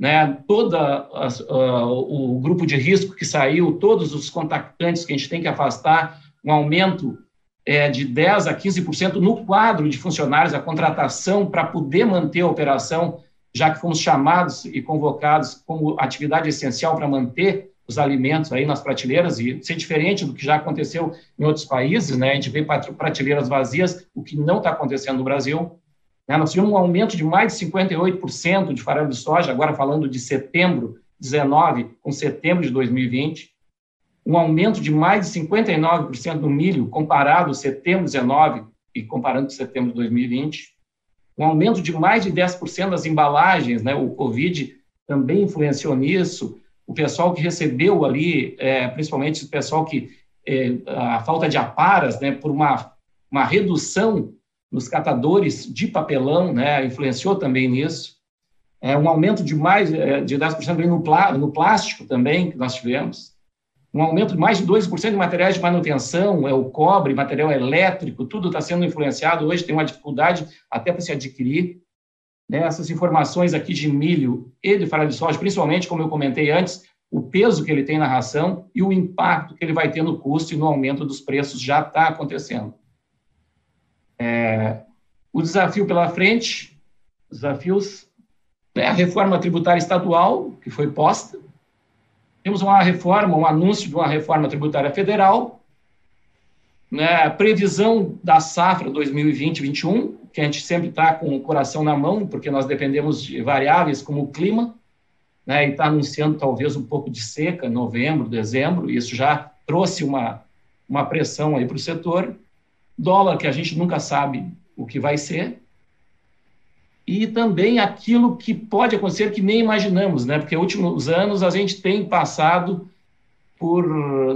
né? Toda uh, o grupo de risco que saiu, todos os contactantes que a gente tem que afastar, um aumento é, de 10% a 15% no quadro de funcionários, a contratação para poder manter a operação, já que fomos chamados e convocados como atividade essencial para manter os alimentos aí nas prateleiras e ser diferente do que já aconteceu em outros países, né? A gente vê prateleiras vazias, o que não está acontecendo no Brasil. Né? Nós tivemos um aumento de mais de 58% de farelo de soja, agora falando de setembro 19 com setembro de 2020 um aumento de mais de 59% no milho comparado setembro de 19 e comparando com setembro de 2020, um aumento de mais de 10% das embalagens, né? O Covid também influenciou nisso. O pessoal que recebeu ali, é, principalmente o pessoal que é, a falta de aparas, né? Por uma uma redução nos catadores de papelão, né? Influenciou também nisso. É, um aumento de mais é, de 10% no, plá, no plástico também que nós tivemos um aumento de mais de 2% de materiais de manutenção, é o cobre, material elétrico, tudo está sendo influenciado. Hoje tem uma dificuldade até para se adquirir. Né? Essas informações aqui de milho e de farelo de soja, principalmente, como eu comentei antes, o peso que ele tem na ração e o impacto que ele vai ter no custo e no aumento dos preços já está acontecendo. É, o desafio pela frente, desafios, é a reforma tributária estadual, que foi posta, temos uma reforma, um anúncio de uma reforma tributária federal, né, previsão da safra 2020-21, que a gente sempre está com o coração na mão, porque nós dependemos de variáveis como o clima, né, e está anunciando talvez um pouco de seca, novembro, dezembro, isso já trouxe uma, uma pressão aí para o setor. Dólar, que a gente nunca sabe o que vai ser, e também aquilo que pode acontecer que nem imaginamos, né? Porque últimos anos a gente tem passado por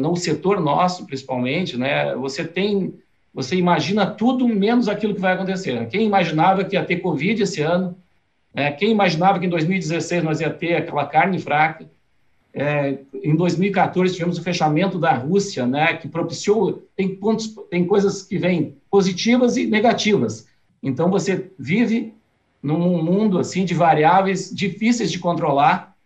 no setor nosso, principalmente, né? Você tem, você imagina tudo menos aquilo que vai acontecer. Quem imaginava que ia ter Covid esse ano? Né? Quem imaginava que em 2016 nós ia ter aquela carne fraca? É, em 2014 tivemos o fechamento da Rússia, né? Que propiciou tem pontos, tem coisas que vêm positivas e negativas. Então você vive num mundo assim de variáveis difíceis de controlar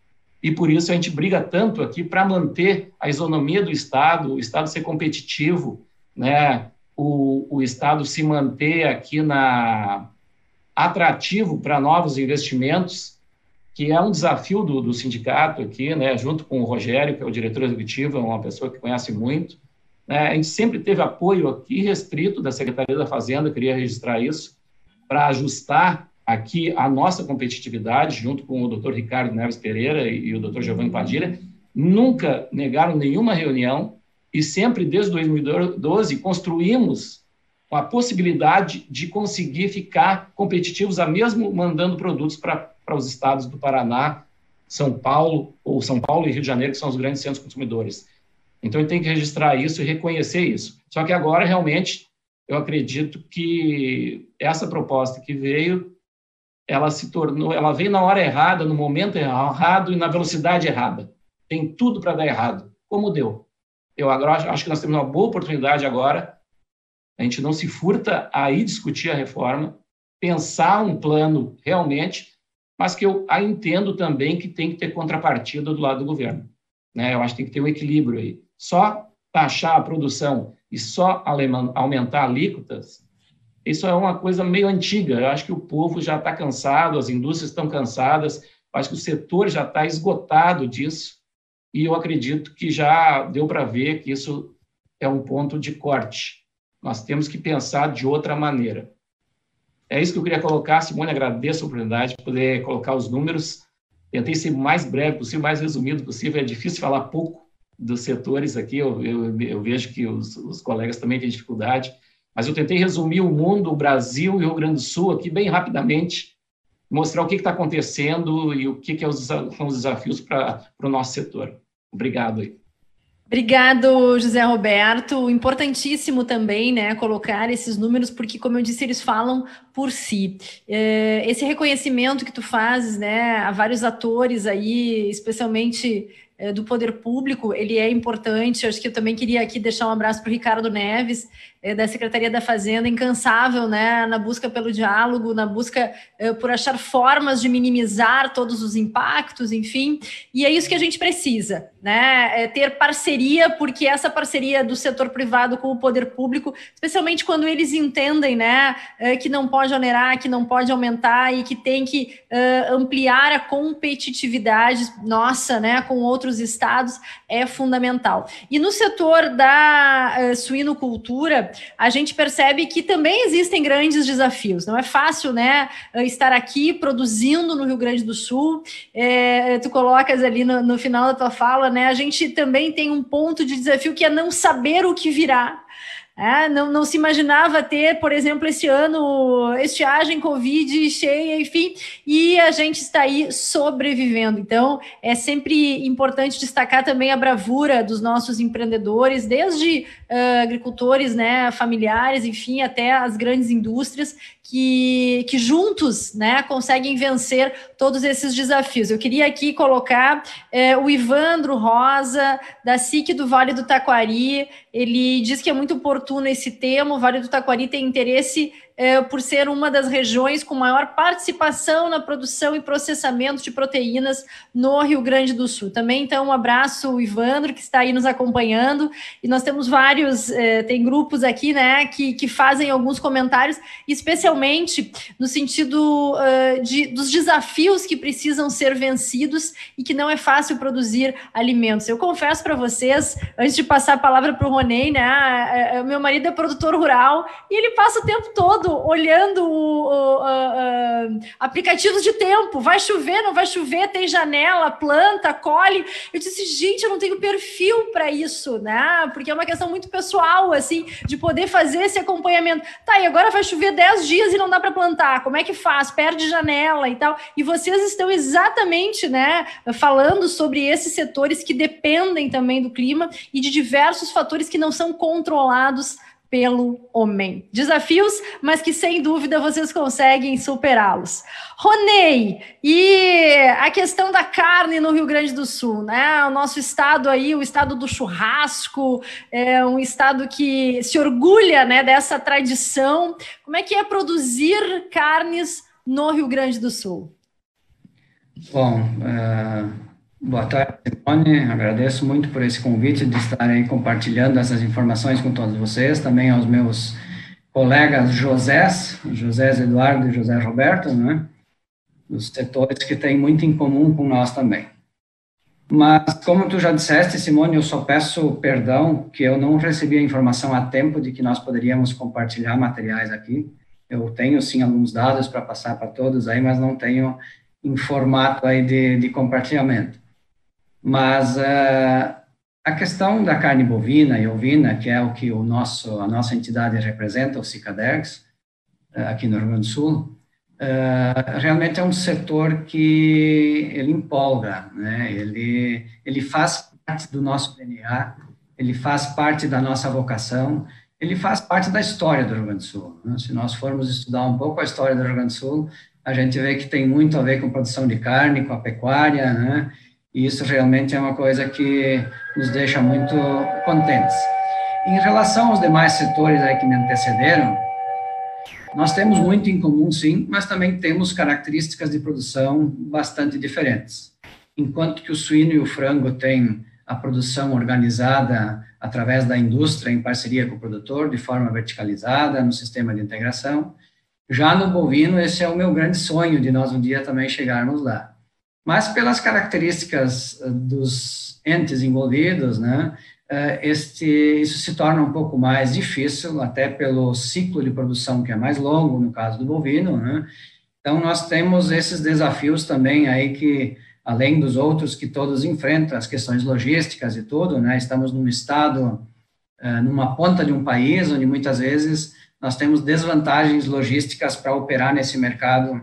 e por isso a gente briga tanto aqui para manter a isonomia do Estado, o Estado ser competitivo, né? O, o Estado se manter aqui na atrativo para novos investimentos, que é um desafio do, do sindicato aqui, né? Junto com o Rogério, que é o diretor executivo, é uma pessoa que conhece muito. Né? A gente sempre teve apoio aqui restrito da Secretaria da Fazenda, queria registrar isso, para ajustar aqui a nossa competitividade, junto com o Dr. Ricardo Neves Pereira e o Dr. Giovanni Padilha, nunca negaram nenhuma reunião e sempre, desde 2012, construímos a possibilidade de conseguir ficar competitivos, a mesmo mandando produtos para os estados do Paraná, São Paulo, ou São Paulo e Rio de Janeiro, que são os grandes centros consumidores. Então, tem que registrar isso e reconhecer isso. Só que agora, realmente, eu acredito que essa proposta que veio ela se tornou, ela veio na hora errada, no momento errado e na velocidade errada. Tem tudo para dar errado, como deu. Eu agora acho que nós temos uma boa oportunidade agora. A gente não se furta a ir discutir a reforma, pensar um plano realmente, mas que eu a entendo também que tem que ter contrapartida do lado do governo. Né? Eu acho que tem que ter um equilíbrio aí. Só taxar a produção e só aumentar alíquotas isso é uma coisa meio antiga. Eu acho que o povo já está cansado, as indústrias estão cansadas, acho que o setor já está esgotado disso. E eu acredito que já deu para ver que isso é um ponto de corte. Nós temos que pensar de outra maneira. É isso que eu queria colocar. Simone, agradeço a oportunidade de poder colocar os números. Tentei ser o mais breve possível, mais resumido possível. É difícil falar pouco dos setores aqui. Eu, eu, eu vejo que os, os colegas também têm dificuldade mas eu tentei resumir o mundo, o Brasil e o Rio Grande do Sul aqui bem rapidamente, mostrar o que está acontecendo e o que, que é são os desafios para o nosso setor. Obrigado aí. Obrigado, José Roberto. Importantíssimo também, né, colocar esses números, porque, como eu disse, eles falam por si. É, esse reconhecimento que tu fazes, né, a vários atores aí, especialmente do poder público, ele é importante. Acho que eu também queria aqui deixar um abraço para o Ricardo Neves, é, da Secretaria da Fazenda, incansável, né, na busca pelo diálogo, na busca é, por achar formas de minimizar todos os impactos, enfim. E é isso que a gente precisa, né, é ter parceria, porque essa parceria do setor privado com o poder público, especialmente quando eles entendem, né, que não pode onerar, que não pode aumentar e que tem que ampliar a competitividade nossa, né, com outros outros estados é fundamental. E no setor da uh, suinocultura, a gente percebe que também existem grandes desafios. Não é fácil, né, eh, estar aqui produzindo no Rio Grande do Sul. É, tu colocas ali no, no final da tua fala, né? A gente também tem um ponto de desafio que é não saber o que virá. É, não, não se imaginava ter, por exemplo, esse ano estiagem, Covid cheia, enfim, e a gente está aí sobrevivendo. Então, é sempre importante destacar também a bravura dos nossos empreendedores, desde uh, agricultores né, familiares, enfim, até as grandes indústrias, que, que juntos né, conseguem vencer todos esses desafios. Eu queria aqui colocar é, o Ivandro Rosa, da SIC do Vale do Taquari, ele diz que é muito oportuno esse tema, o Vale do Taquari tem interesse é, por ser uma das regiões com maior participação na produção e processamento de proteínas no Rio Grande do Sul. Também, então, um abraço, Ivandro, que está aí nos acompanhando, e nós temos vários, é, tem grupos aqui, né, que, que fazem alguns comentários, especialmente no sentido uh, de, dos desafios que precisam ser vencidos e que não é fácil produzir alimentos. Eu confesso para vocês, antes de passar a palavra para o Ronei, né, meu marido é produtor rural e ele passa o tempo todo olhando o, o, aplicativos de tempo. Vai chover, não vai chover, tem janela, planta, colhe. Eu disse, gente, eu não tenho perfil para isso, né? Porque é uma questão muito pessoal, assim, de poder fazer esse acompanhamento. Tá, e agora vai chover 10 dias e não dá para plantar. Como é que faz? Perde janela e tal. E vocês estão exatamente, né, falando sobre esses setores que dependem também do clima e de diversos fatores que não são controlados pelo homem. Desafios, mas que sem dúvida vocês conseguem superá-los. Ronei, e a questão da carne no Rio Grande do Sul, né? O nosso estado aí, o estado do churrasco, é um estado que se orgulha, né, dessa tradição. Como é que é produzir carnes no Rio Grande do Sul? Bom, uh Boa tarde, Simone. Agradeço muito por esse convite de estar aí compartilhando essas informações com todos vocês, também aos meus colegas Josés, José Eduardo e José Roberto, né? Os setores que têm muito em comum com nós também. Mas, como tu já disseste, Simone, eu só peço perdão que eu não recebi a informação a tempo de que nós poderíamos compartilhar materiais aqui. Eu tenho, sim, alguns dados para passar para todos aí, mas não tenho em formato aí de, de compartilhamento. Mas uh, a questão da carne bovina e ovina, que é o que o nosso, a nossa entidade representa, o Cicadex, uh, aqui no Rio Grande do Sul, uh, realmente é um setor que ele empolga, né? ele, ele faz parte do nosso DNA, ele faz parte da nossa vocação, ele faz parte da história do Rio Grande do Sul. Né? Se nós formos estudar um pouco a história do Rio Grande do Sul, a gente vê que tem muito a ver com produção de carne, com a pecuária, né? E isso realmente é uma coisa que nos deixa muito contentes. Em relação aos demais setores aí que me antecederam, nós temos muito em comum, sim, mas também temos características de produção bastante diferentes. Enquanto que o suíno e o frango têm a produção organizada através da indústria em parceria com o produtor, de forma verticalizada, no sistema de integração, já no bovino, esse é o meu grande sonho de nós um dia também chegarmos lá. Mas pelas características eh, dos entes envolvidos, né, eh, este, isso se torna um pouco mais difícil, até pelo ciclo de produção que é mais longo, no caso do bovino, né? Então, nós temos esses desafios também aí que, além dos outros que todos enfrentam, as questões logísticas e tudo, né? Estamos num estado, eh, numa ponta de um país, onde muitas vezes nós temos desvantagens logísticas para operar nesse mercado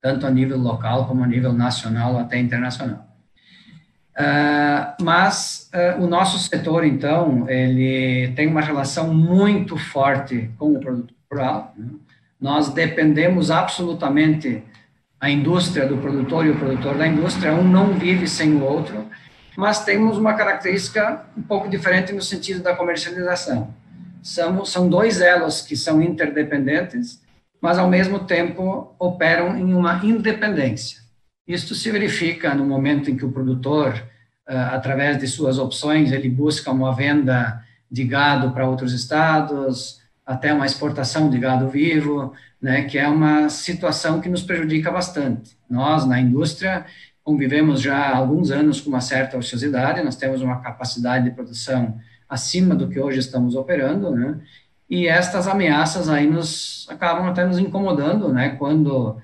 tanto a nível local como a nível nacional até internacional. Uh, mas uh, o nosso setor, então, ele tem uma relação muito forte com o produto rural. Né? Nós dependemos absolutamente a indústria do produtor e o produtor da indústria, um não vive sem o outro, mas temos uma característica um pouco diferente no sentido da comercialização. São, são dois elos que são interdependentes, mas ao mesmo tempo operam em uma independência. Isto se verifica no momento em que o produtor, ah, através de suas opções, ele busca uma venda de gado para outros estados, até uma exportação de gado vivo, né, que é uma situação que nos prejudica bastante. Nós, na indústria, convivemos já há alguns anos com uma certa ociosidade, nós temos uma capacidade de produção acima do que hoje estamos operando, né, e estas ameaças aí nos acabam até nos incomodando, né, quando,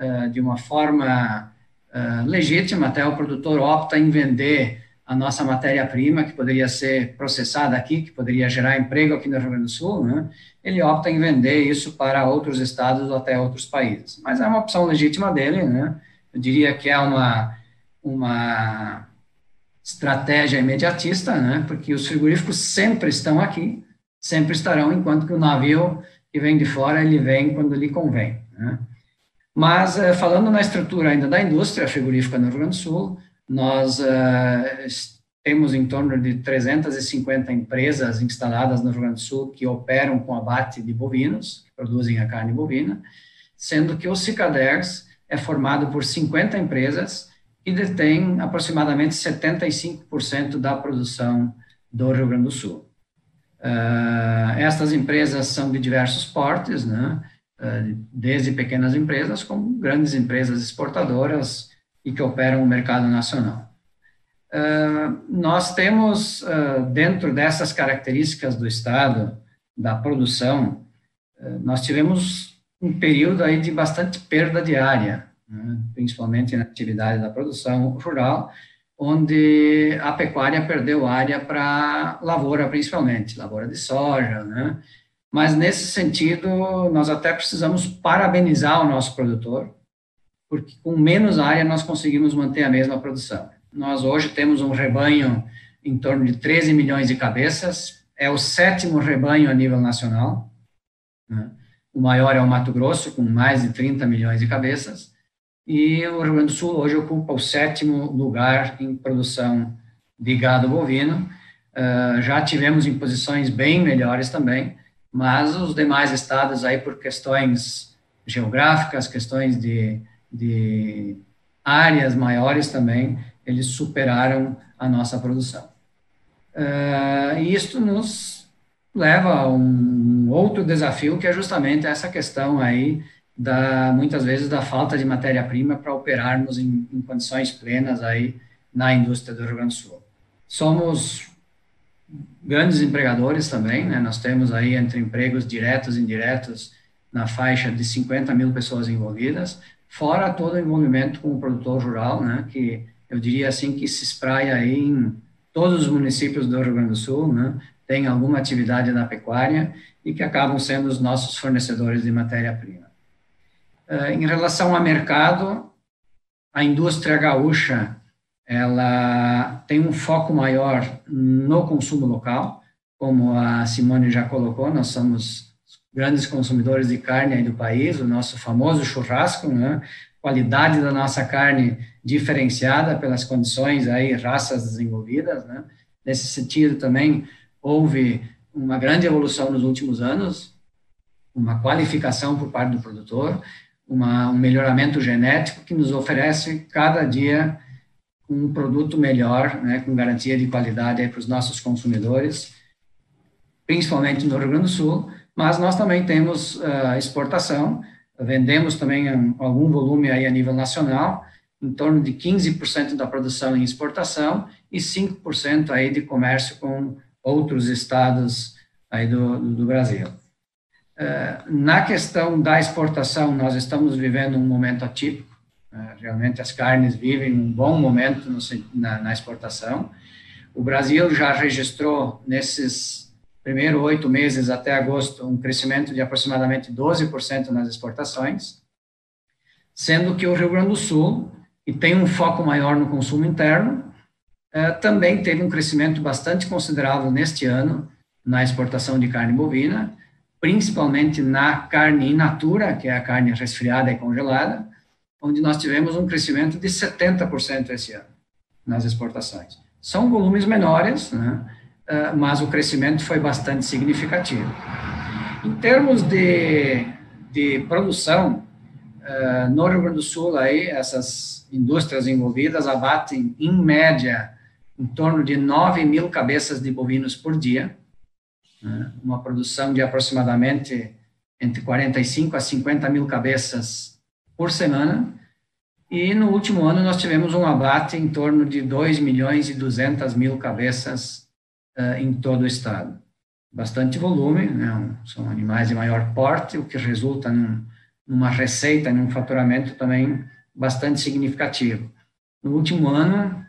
uh, de uma forma uh, legítima, até o produtor opta em vender a nossa matéria-prima, que poderia ser processada aqui, que poderia gerar emprego aqui no Rio Grande do Sul, né, ele opta em vender isso para outros estados ou até outros países. Mas é uma opção legítima dele, né? Eu diria que é uma, uma estratégia imediatista, né? Porque os frigoríficos sempre estão aqui, sempre estarão, enquanto que o navio que vem de fora, ele vem quando lhe convém, né? Mas, eh, falando na estrutura ainda da indústria frigorífica no Rio Grande do Sul, nós uh, temos em torno de 350 empresas instaladas no Rio Grande do Sul que operam com abate de bovinos, que produzem a carne bovina, sendo que o Cicaders é formado por 50 empresas que detêm aproximadamente 75% da produção do Rio Grande do Sul. Uh, estas empresas são de diversos portes, né? Uh, desde pequenas empresas como grandes empresas exportadoras e que operam no mercado nacional. Uh, nós temos, dentro dessas características do Estado, da produção, nós tivemos um período aí de bastante perda de área, né, principalmente na atividade da produção rural, onde a pecuária perdeu área para lavoura, principalmente, lavoura de soja, né? Mas, nesse sentido, nós até precisamos parabenizar o nosso produtor, porque com menos área nós conseguimos manter a mesma produção. Nós hoje temos um rebanho em torno de 13 milhões de cabeças, é o sétimo rebanho a nível nacional. Né? O maior é o Mato Grosso, com mais de 30 milhões de cabeças, e o Rio Grande do Sul hoje ocupa o sétimo lugar em produção de gado bovino. Uh, já tivemos em posições bem melhores também, mas os demais estados aí por questões geográficas, questões de, de áreas maiores também, eles superaram a nossa produção. Uh, e isto nos leva a um outro desafio, que é justamente essa questão aí, da, muitas vezes, da falta de matéria-prima para operarmos em, em, condições plenas aí na indústria do Rio Grande do Sul. Somos grandes empregadores também, né? nós temos aí entre empregos diretos e indiretos na faixa de 50 mil pessoas envolvidas, fora todo o envolvimento com o produtor rural, né, que eu diria assim que se espraia aí em todos os municípios do Rio Grande do Sul, né, tem alguma atividade na pecuária e que acabam sendo os nossos fornecedores de matéria-prima. Uh, em relação ao mercado, a indústria gaúcha ela tem um foco maior no consumo local, como a Simone já colocou, nós somos grandes consumidores de carne aí do país, o nosso famoso churrasco, né? qualidade da nossa carne diferenciada pelas condições aí, raças desenvolvidas, né? Nesse sentido também houve uma grande evolução nos últimos anos, uma qualificação por parte do produtor, uma, um melhoramento genético que nos oferece cada dia um produto melhor, né, com garantia de qualidade para os nossos consumidores, principalmente no Rio Grande do Sul, mas nós também temos uh, exportação, vendemos também algum volume aí a nível nacional, em torno de 15% da produção em exportação e 5% aí de comércio com outros estados aí do, do Brasil. Uh, na questão da exportação, nós estamos vivendo um momento atípico, uh, realmente as carnes vivem um bom momento no, na, na exportação. O Brasil já registrou nesses primeiro oito meses até agosto, um crescimento de aproximadamente 12% nas exportações, sendo que o Rio Grande do Sul, que tem um foco maior no consumo interno, uh, também teve um crescimento bastante considerável neste ano na exportação de carne bovina, principalmente na carne in natura, que é a carne resfriada e congelada, onde nós tivemos um crescimento de 70% esse ano nas exportações. São volumes menores, né, ah, mas o crescimento foi bastante significativo. Em termos de, de produção, ah, no Rio Grande do Sul, aí, essas indústrias envolvidas abatem, em média, em torno de 9 mil cabeças de bovinos por dia, né? uma produção de aproximadamente entre 45 a 50 mil cabeças por semana, e no último ano nós tivemos um abate em torno de 2 milhões e 200 mil cabeças uh, em todo o estado. Bastante volume, né? são animais de maior porte, o que resulta num, numa receita, num faturamento também bastante significativo. No último ano,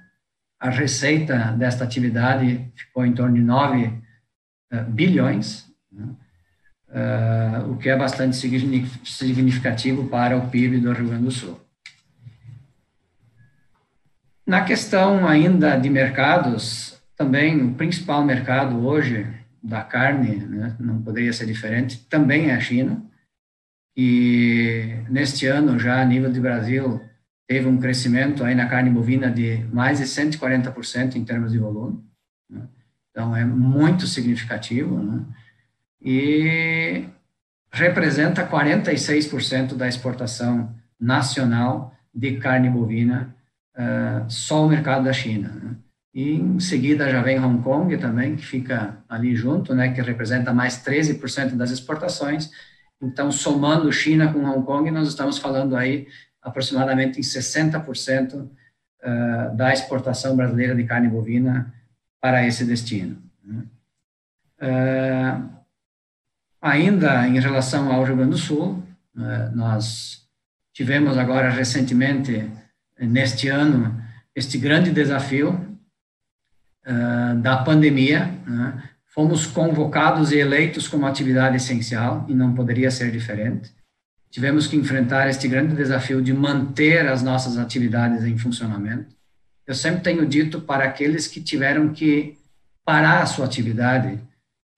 a receita desta atividade ficou em torno de 9 eh, bilhões, né? uh, o que é bastante significativo para o PIB do Rio Grande do Sul. Na questão ainda de mercados, também o principal mercado hoje da carne, né, não poderia ser diferente, também é a China. E neste ano, já a nível de Brasil, teve um crescimento aí na carne bovina de mais de 140% em termos de volume. Né? Então, é muito significativo, né? E representa 46% da exportação nacional de carne bovina, uh, só o mercado da China. Né? E em seguida já vem Hong Kong também, que fica ali junto, né, que representa mais 13% das exportações. Então, somando China com Hong Kong, nós estamos falando aí aproximadamente em 60% uh, da exportação brasileira de carne bovina para esse destino. Uh, ainda em relação ao Rio Grande do Sul, uh, nós tivemos agora recentemente, neste ano, este grande desafio uh, da pandemia. Né? Fomos convocados e eleitos como atividade essencial, e não poderia ser diferente. Tivemos que enfrentar este grande desafio de manter as nossas atividades em funcionamento eu sempre tenho dito para aqueles que tiveram que parar a sua atividade,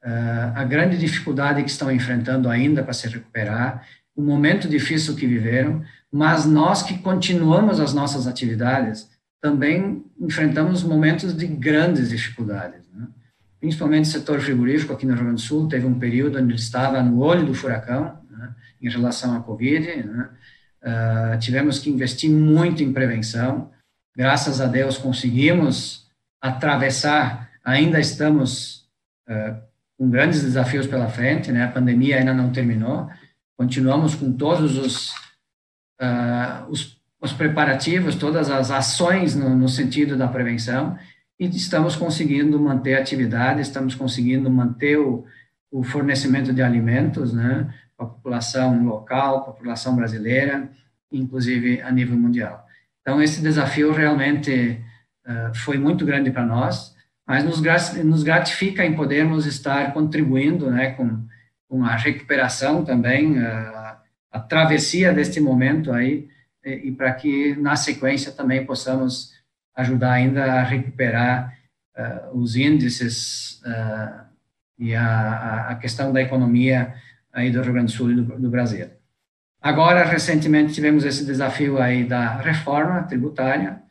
uh, a grande dificuldade que estão enfrentando ainda para se recuperar, o momento difícil que viveram, mas nós que continuamos as nossas atividades também enfrentamos momentos de grandes dificuldades. Né? Principalmente o setor frigorífico aqui no Rio Grande do Sul teve um período onde ele estava no olho do furacão né, em relação à Covid. Né? Uh, tivemos que investir muito em prevenção, graças a Deus conseguimos atravessar, ainda estamos uh, com grandes desafios pela frente, né? A pandemia ainda não terminou, continuamos com todos os, uh, os, os, preparativos, todas as ações no, no sentido da prevenção e estamos conseguindo manter a atividade, estamos conseguindo manter o, o fornecimento de alimentos, né? Para a população local, população brasileira, inclusive a nível mundial. Então, esse desafio realmente uh, foi muito grande para nós, mas nos, nos gratifica em podermos estar contribuindo né, com, com a recuperação também, uh, a travessia deste momento aí, e, e para que, na sequência, também possamos ajudar ainda a recuperar uh, os índices e a, a, questão da economia aí do Rio Grande do Sul e do, do Brasil. Agora, recentemente, tivemos esse desafio aí da reforma tributária,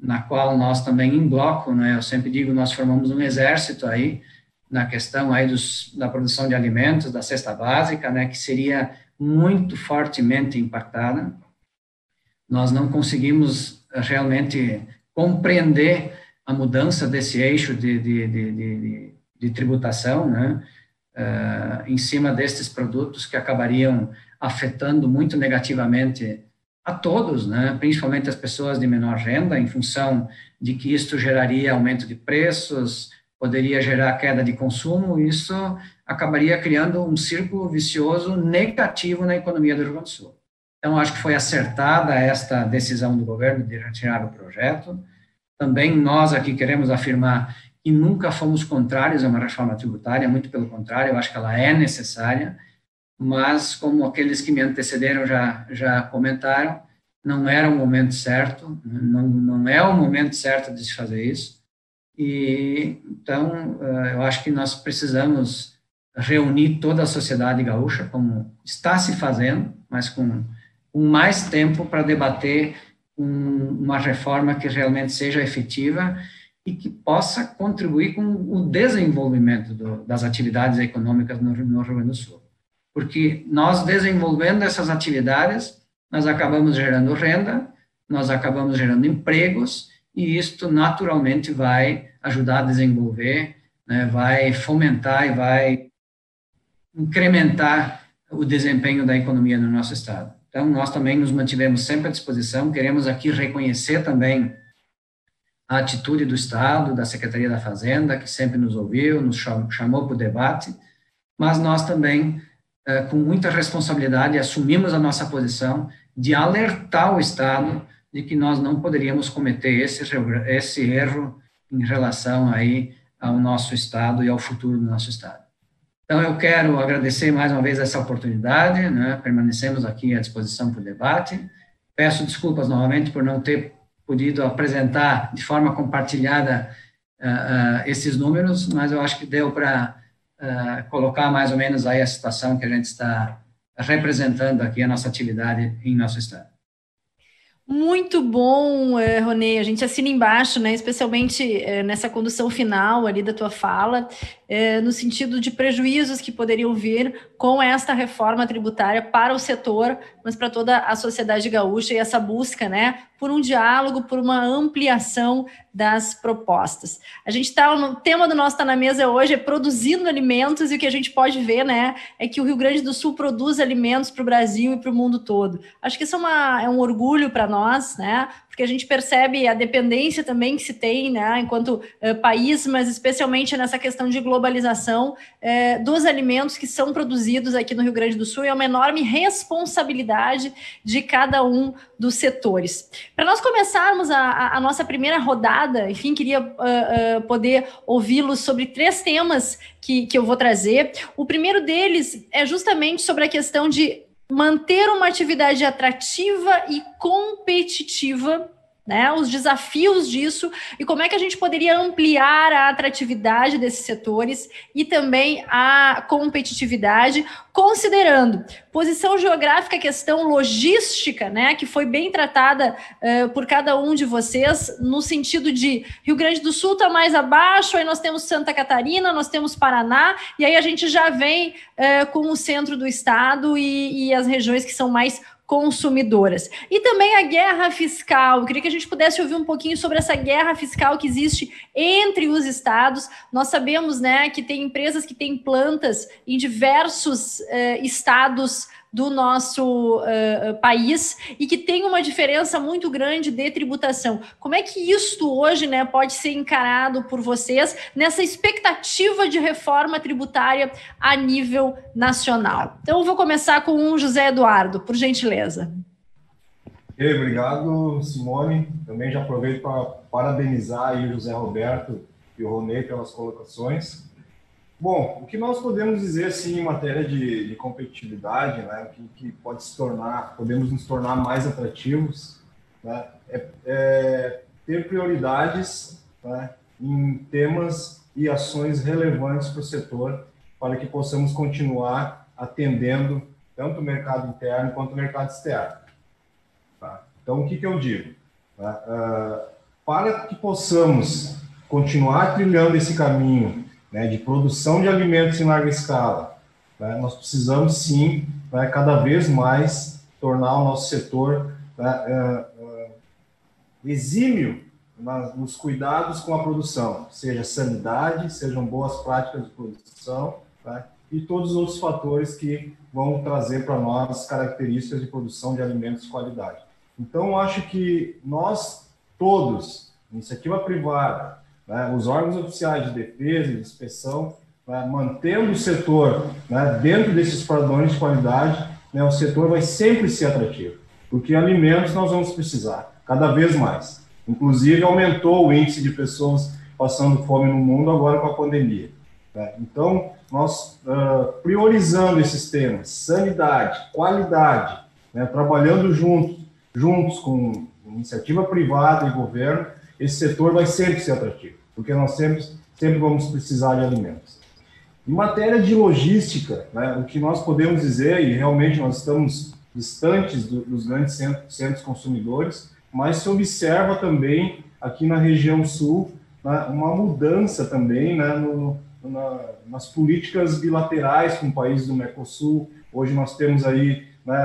na qual nós também, em bloco, né, eu sempre digo, nós formamos um exército aí, na questão aí dos, da produção de alimentos, da cesta básica, né, que seria muito fortemente impactada. Nós não conseguimos realmente compreender a mudança desse eixo de, de, de, de, de tributação, né, uh, em cima destes produtos que acabariam afetando muito negativamente a todos, né? principalmente as pessoas de menor renda, em função de que isto geraria aumento de preços, poderia gerar queda de consumo, isso acabaria criando um círculo vicioso negativo na economia do Rio Grande do Sul. Então, acho que foi acertada esta decisão do governo de retirar o projeto. Também nós aqui queremos afirmar que nunca fomos contrários a uma reforma tributária, muito pelo contrário, eu acho que ela é necessária mas como aqueles que me antecederam já, já comentaram, não era o momento certo, não, não é o momento certo de se fazer isso. E então eu acho que nós precisamos reunir toda a sociedade gaúcha, como está se fazendo, mas com, com mais tempo para debater um, uma reforma que realmente seja efetiva e que possa contribuir com o desenvolvimento do, das atividades econômicas no, no Rio Grande do Sul. Porque nós desenvolvendo essas atividades, nós acabamos gerando renda, nós acabamos gerando empregos, e isto naturalmente vai ajudar a desenvolver, né, vai fomentar e vai incrementar o desempenho da economia no nosso estado. Então, nós também nos mantivemos sempre à disposição, queremos aqui reconhecer também a atitude do Estado, da Secretaria da Fazenda, que sempre nos ouviu, nos chamou para o debate, mas nós também, eh, com muita responsabilidade, assumimos a nossa posição de alertar o Estado de que nós não poderíamos cometer esse, esse erro em relação aí ao nosso Estado e ao futuro do nosso Estado. Então, eu quero agradecer mais uma vez essa oportunidade, né? permanecemos aqui à disposição para o debate. Peço desculpas novamente por não ter podido apresentar de forma compartilhada uh, uh, esses números, mas eu acho que deu para uh, colocar mais ou menos aí a situação que a gente está representando aqui a nossa atividade em nosso estado. Muito bom, eh, Ronê. A gente assina embaixo, né? Especialmente eh, nessa condução final ali da tua fala, eh, no sentido de prejuízos que poderiam vir com esta reforma tributária para o setor, mas para toda a sociedade gaúcha e essa busca, né, por um diálogo, por uma ampliação das propostas. A gente está no tema do nosso tá na mesa hoje é produzindo alimentos e o que a gente pode ver, né, é que o Rio Grande do Sul produz alimentos para o Brasil e para o mundo todo. Acho que isso é, uma, é um orgulho para nós, né, porque a gente percebe a dependência também que se tem, né, enquanto uh, país, mas especialmente nessa questão de globalização uh, dos alimentos que são produzidos aqui no Rio Grande do Sul, e é uma enorme responsabilidade de cada um dos setores. Para nós começarmos a, a, nossa primeira rodada, enfim, queria uh, poder ouvi-los sobre três temas que, que eu vou trazer. O primeiro deles é justamente sobre a questão de manter uma atividade atrativa e competitiva né, os desafios disso e como é que a gente poderia ampliar a atratividade desses setores e também a competitividade, considerando posição geográfica, questão logística, né, que foi bem tratada uh, por cada um de vocês, no sentido de Rio Grande do Sul está mais abaixo, aí nós temos Santa Catarina, nós temos Paraná, e aí a gente já vem uh, com o centro do estado e, e as regiões que são mais consumidoras. E também a guerra fiscal. Eu queria que a gente pudesse ouvir um pouquinho sobre essa guerra fiscal que existe entre os estados. Nós sabemos, né, que tem empresas que têm plantas em diversos uh, estados do nosso uh, país e que tem uma diferença muito grande de tributação. Como é que isto hoje né, pode ser encarado por vocês nessa expectativa de reforma tributária a nível nacional? Então, eu vou começar com o José Eduardo, por gentileza. Ei, obrigado, Simone. Também já aproveito para parabenizar o José Roberto e o Ronei pelas colocações. Bom, o que nós podemos dizer assim em matéria de, de competitividade, né, que, que, pode se tornar, podemos nos tornar mais atrativos, né, é, é ter prioridades né, em temas e ações relevantes para o setor, para que possamos continuar atendendo tanto o mercado interno quanto o mercado externo. Tá? Então, o que, que eu digo? Tá? Uh, para que possamos continuar trilhando esse caminho né, de produção de alimentos em larga escala, né, nós precisamos sim, né, cada vez mais, tornar o nosso setor né, uh, uh, exímio nos cuidados com a produção, seja sanidade, sejam boas práticas de produção, né, e todos os outros fatores que vão trazer para nós características de produção de alimentos de qualidade. Então, acho que nós todos, iniciativa privada, né, os órgãos oficiais de defesa e de inspeção, né, mantendo o setor né, dentro desses padrões de qualidade, né, o setor vai sempre ser atrativo, porque alimentos nós vamos precisar cada vez mais. Inclusive, aumentou o índice de pessoas passando fome no mundo agora com a pandemia. Né? Então, nós uh, priorizando esses temas, sanidade, qualidade, né, trabalhando juntos, juntos com iniciativa privada e governo, esse setor vai sempre ser atrativo. Porque nós sempre, sempre vamos precisar de alimentos. Em matéria de logística, né, o que nós podemos dizer, e realmente nós estamos distantes do, dos grandes centros, centros, consumidores, mas se observa também aqui na região sul né, uma mudança também né, no, na, nas políticas bilaterais com países do Mercosul. Hoje nós temos aí, né,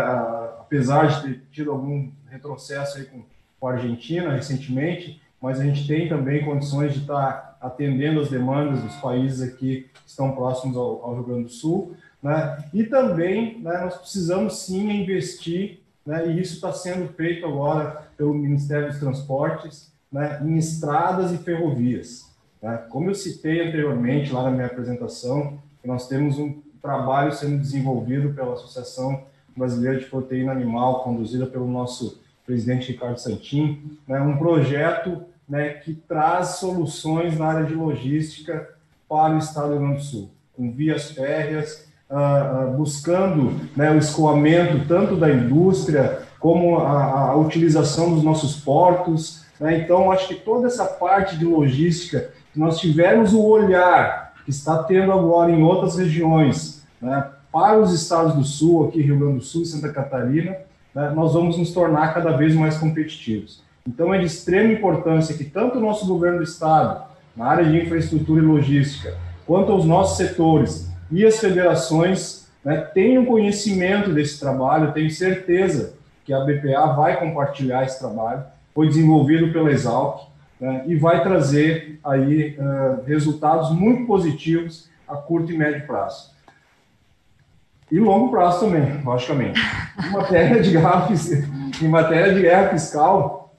apesar de ter tido algum retrocesso aí com, com a Argentina recentemente, mas a gente tem também condições de estar atendendo as demandas dos países aqui que estão próximos ao, ao Rio Grande do Sul. Né? E também né, nós precisamos sim investir, né, e isso está sendo feito agora pelo Ministério dos Transportes, né, em estradas e ferrovias. Né? Como eu citei anteriormente lá na minha apresentação, nós temos um trabalho sendo desenvolvido pela Associação Brasileira de Proteína Animal, conduzida pelo nosso presidente Ricardo Santin, né, um projeto né, que traz soluções na área de logística para o estado do Rio Grande do Sul, com vias férreas, uh, uh, buscando né, o escoamento tanto da indústria como a, a utilização dos nossos portos. Né? Então, acho que toda essa parte de logística, que nós tivermos o olhar que está tendo agora em outras regiões, né, para os estados do Sul, aqui Rio Grande do Sul e Santa Catarina, né, nós vamos nos tornar cada vez mais competitivos. Então, é de extrema importância que tanto o nosso governo do estado, na área de infraestrutura e logística, quanto os nossos setores e as federações né, tenham conhecimento desse trabalho. tenho certeza que a BPA vai compartilhar esse trabalho. Foi desenvolvido pela Exalc né, e vai trazer aí uh, resultados muito positivos a curto e médio prazo. E longo prazo também, logicamente. Em matéria de guerra, em matéria de guerra fiscal,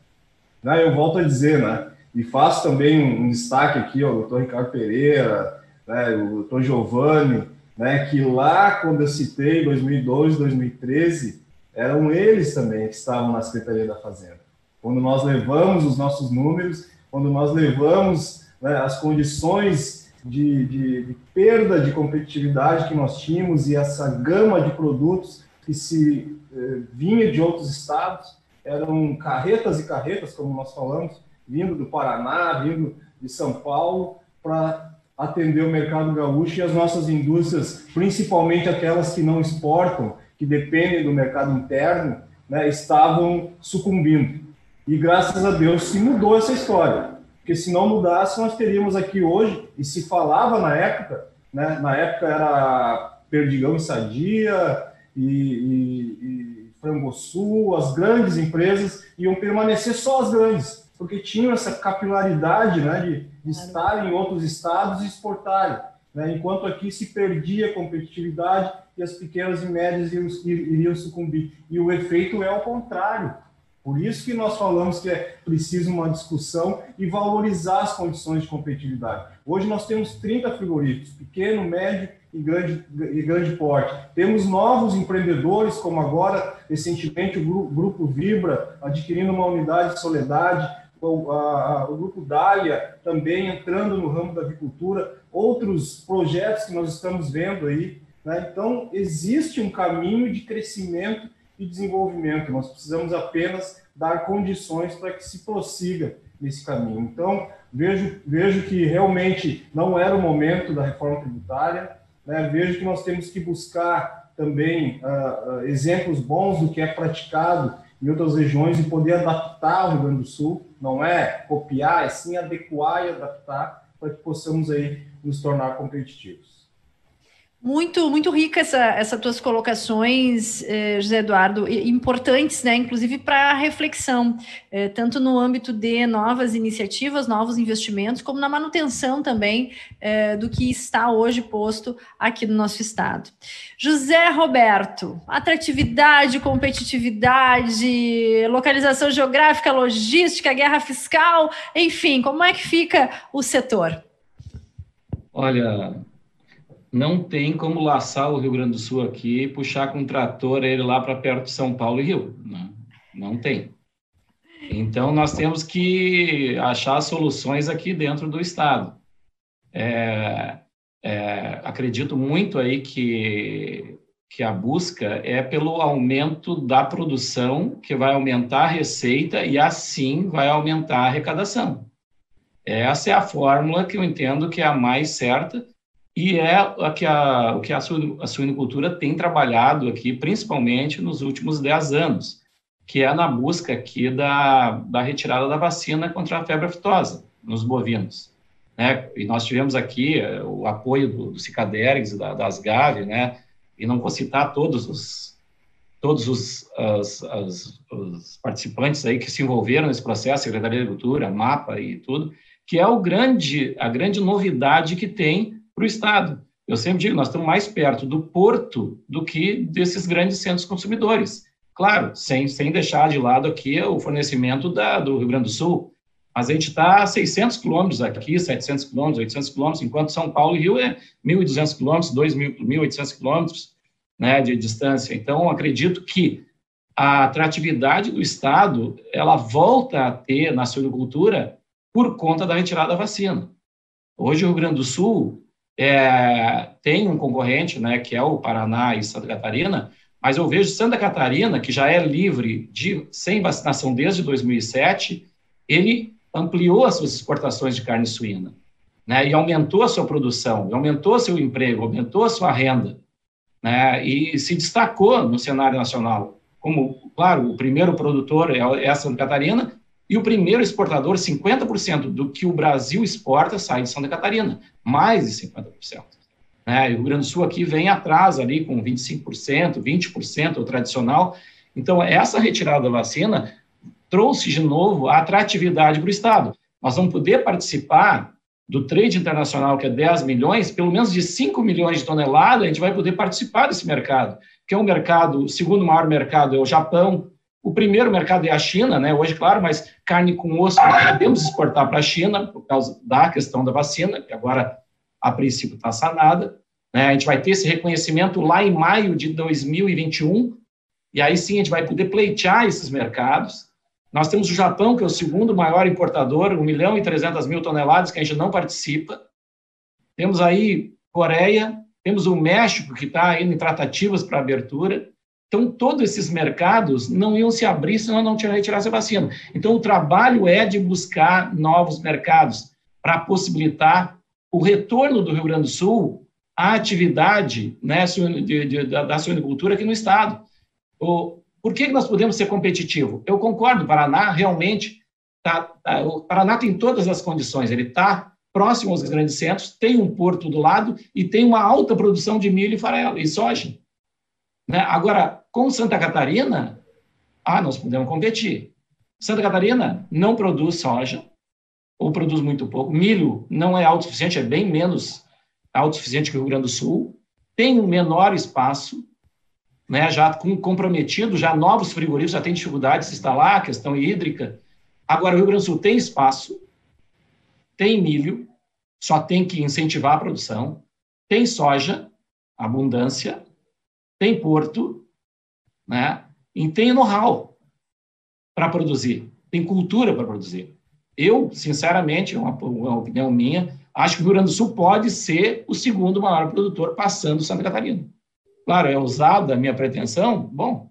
né, eu volto a dizer, né, e faço também um, um destaque aqui ao doutor Ricardo Pereira, né, o doutor Giovanni, né, que lá, quando eu citei 2012, 2013, eram eles também que estavam na Secretaria da Fazenda. Quando nós levamos os nossos números, quando nós levamos né, as condições de, de, de, perda de competitividade que nós tínhamos e essa gama de produtos que se eh, vinha de outros estados, eram carretas e carretas, como nós falamos, vindo do Paraná, vindo de São Paulo, para atender o mercado gaúcho e as nossas indústrias, principalmente aquelas que não exportam, que dependem do mercado interno, né, estavam sucumbindo. E graças a Deus se mudou essa história, porque se não mudasse, nós teríamos aqui hoje, e se falava na época, né, na época era Perdigão e Sadia e, e, e Frangosul, as grandes empresas iam permanecer só as grandes, porque tinham essa capilaridade né, de, de estar em outros estados e exportarem. Né, enquanto aqui se perdia a competitividade e as pequenas e médias iriam, iriam sucumbir. E o efeito é o contrário. Por isso que nós falamos que é preciso uma discussão e valorizar as condições de competitividade. Hoje nós temos 30 frigoríficos, pequeno, médio e grande, e grande porte. Temos novos empreendedores, como agora, recentemente, o Grupo Vibra, adquirindo uma unidade de Soledade, o, a, o Grupo Dália também entrando no ramo da agricultura, outros projetos que nós estamos vendo aí. Né? Então, existe um caminho de crescimento e desenvolvimento, nós precisamos apenas dar condições para que se prossiga nesse caminho. Então, vejo, vejo que realmente não era o momento da reforma tributária, né? vejo que nós temos que buscar também uh, uh, exemplos bons do que é praticado em outras regiões e poder adaptar o Rio Grande do Sul, não é copiar, é sim adequar e adaptar para que possamos aí nos tornar competitivos. Muito, muito rica essa, essas tuas colocações, eh, José Eduardo, importantes, né, inclusive para reflexão, eh, tanto no âmbito de novas iniciativas, novos investimentos, como na manutenção também eh, do que está hoje posto aqui no nosso estado. José Roberto, atratividade, competitividade, localização geográfica, logística, guerra fiscal, enfim, como é que fica o setor? Olha, não tem como laçar o Rio Grande do Sul aqui e puxar com um trator ele lá para perto de São Paulo e Rio. Não, não tem. Então, nós temos que achar soluções aqui dentro do Estado. É, é, acredito muito aí que, que a busca é pelo aumento da produção, que vai aumentar a receita e, assim, vai aumentar a arrecadação. Essa é a fórmula que eu entendo que é a mais certa e é a que a, o que a, suinocultura tem trabalhado aqui, principalmente nos últimos 10 anos, que é na busca aqui da, da retirada da vacina contra a febre aftosa nos bovinos. Né? E nós tivemos aqui eh, o apoio do, do da, das GAVE, né? e não vou citar todos os, todos os, as, as, os participantes aí que se envolveram nesse processo, Secretaria de Agricultura, MAPA e tudo, que é o grande, a grande novidade que tem para o Estado. Eu sempre digo, nós estamos mais perto do porto do que desses grandes centros consumidores. Claro, sem, sem deixar de lado aqui o fornecimento da, do Rio Grande do Sul, mas a gente está a 600 quilômetros aqui, 700 quilômetros, 800 quilômetros, enquanto São Paulo e Rio é 1.200 quilômetros, 2.800 quilômetros né, de distância. Então, acredito que a atratividade do Estado, ela volta a ter na suinocultura por conta da retirada da vacina. Hoje, o Rio Grande do Sul é, tem um concorrente, né, que é o Paraná e Santa Catarina, mas eu vejo Santa Catarina, que já é livre de sem vacinação desde 2007, ele ampliou as suas exportações de carne suína, né, e aumentou a sua produção, aumentou seu emprego, aumentou a sua renda, né, e se destacou no cenário nacional como, claro, o primeiro produtor é, é Santa Catarina, e o primeiro exportador, 50% do que o Brasil exporta sai de Santa Catarina, mais de 50%. Né? E o Rio Grande do Sul aqui vem atrás ali com 25%, 20% o tradicional. Então, essa retirada da vacina trouxe de novo a atratividade para o Estado. Nós vamos poder participar do trade internacional, que é 10 milhões, pelo menos de 5 milhões de toneladas, a gente vai poder participar desse mercado, que é um mercado, o segundo maior mercado é o Japão, o primeiro mercado é a China, né? Hoje, claro, mas carne com osso podemos exportar para a China por causa da questão da vacina, que agora a princípio está sanada. Né? A gente vai ter esse reconhecimento lá em maio de 2021 e aí sim a gente vai poder pleitear esses mercados. Nós temos o Japão, que é o segundo maior importador, 1 milhão e 300 mil toneladas, que a gente não participa. Temos aí Coreia, temos o México, que está indo em tratativas para abertura. Então, todos esses mercados não iam se abrir se nós não retirasse a vacina. Então, o trabalho é de buscar novos mercados para possibilitar o retorno do Rio Grande do Sul à atividade né, de, de, da suinocultura aqui no Estado. O, por que nós podemos ser competitivos? Eu concordo, o Paraná realmente, tá, tá, o Paraná tem todas as condições, ele está próximo aos grandes centros, tem um porto do lado e tem uma alta produção de milho e farelo e soja. Né? Agora, com Santa Catarina, ah, nós podemos competir. Santa Catarina não produz soja, ou produz muito pouco. Milho não é autossuficiente, é bem menos autossuficiente que o Rio Grande do Sul. Tem um menor espaço, né, já com, comprometido, já novos frigoríficos já têm dificuldade de se instalar, questão hídrica. Agora, o Rio Grande do Sul tem espaço, tem milho, só tem que incentivar a produção, tem soja, abundância, tem porto, né? E tem know-how para produzir, tem cultura para produzir. Eu, sinceramente, é uma, uma, opinião minha, acho que o Rio Grande do Sul pode ser o segundo maior produtor passando Santa Catarina. Claro, é usada a minha pretensão, bom,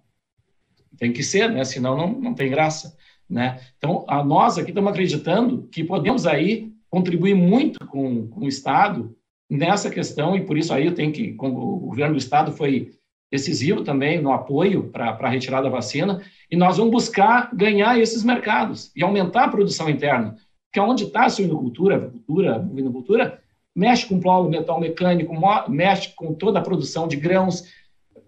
tem que ser, né? Senão não, não tem graça, né? Então, a nós aqui estamos acreditando que podemos aí contribuir muito com, com o Estado nessa questão e por isso aí eu tenho que, o governo do Estado foi decisivo também no apoio para a retirada da vacina, e nós vamos buscar ganhar esses mercados e aumentar a produção interna, que é onde está a suinocultura, a bovinocultura, mexe com polo metal mecânico, mexe com toda a produção de grãos,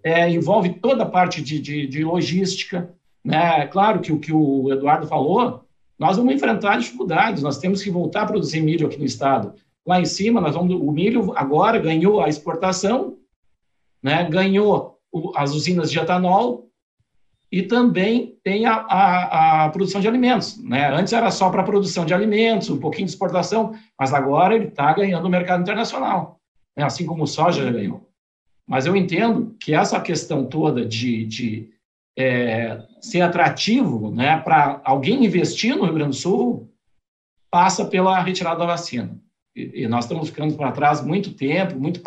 é, envolve toda a parte de, de, de logística. Né? Claro que o que o Eduardo falou, nós vamos enfrentar dificuldades, nós temos que voltar a produzir milho aqui no estado. Lá em cima, nós vamos, o milho agora ganhou a exportação, né, ganhou as usinas de etanol e também tem a, a, a produção de alimentos. Né? Antes era só para produção de alimentos, um pouquinho de exportação, mas agora ele está ganhando o mercado internacional, né? assim como o soja já ganhou. Mas eu entendo que essa questão toda de, de é, ser atrativo né, para alguém investir no Rio Grande do Sul passa pela retirada da vacina e, nós estamos ficando para trás muito tempo, muito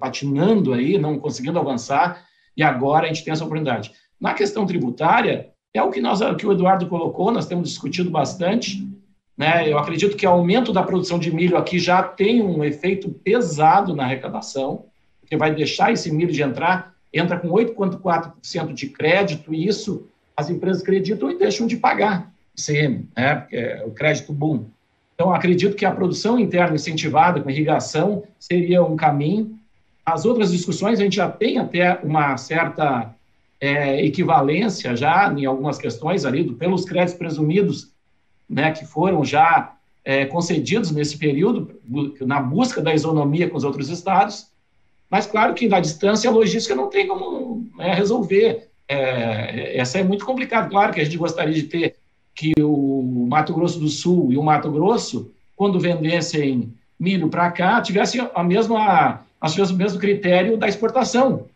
patinando aí, não conseguindo avançar, e agora a gente tem essa oportunidade. Na questão tributária, é o que, nós, o que o Eduardo colocou, nós temos discutido bastante, Né? Eu acredito que o aumento da produção de milho aqui já tem um efeito pesado na arrecadação, porque vai deixar esse milho de entrar, entra com 8,4% de crédito, e isso as empresas acreditam e deixam de pagar ICM, né? porque é o crédito boom. Então, acredito que a produção interna incentivada com irrigação seria um caminho. As outras discussões, a gente já tem até uma certa é, equivalência já em algumas questões ali, do, pelos créditos presumidos né, que foram já é, concedidos nesse período, na busca da isonomia com os outros estados, mas claro que na distância a logística não tem como né, resolver. É, essa é muito complicado. Claro que a gente gostaria de ter que o Mato Grosso do Sul e o Mato Grosso, quando vendessem milho para cá, tivessem a mesma, o mesmo critério da exportação,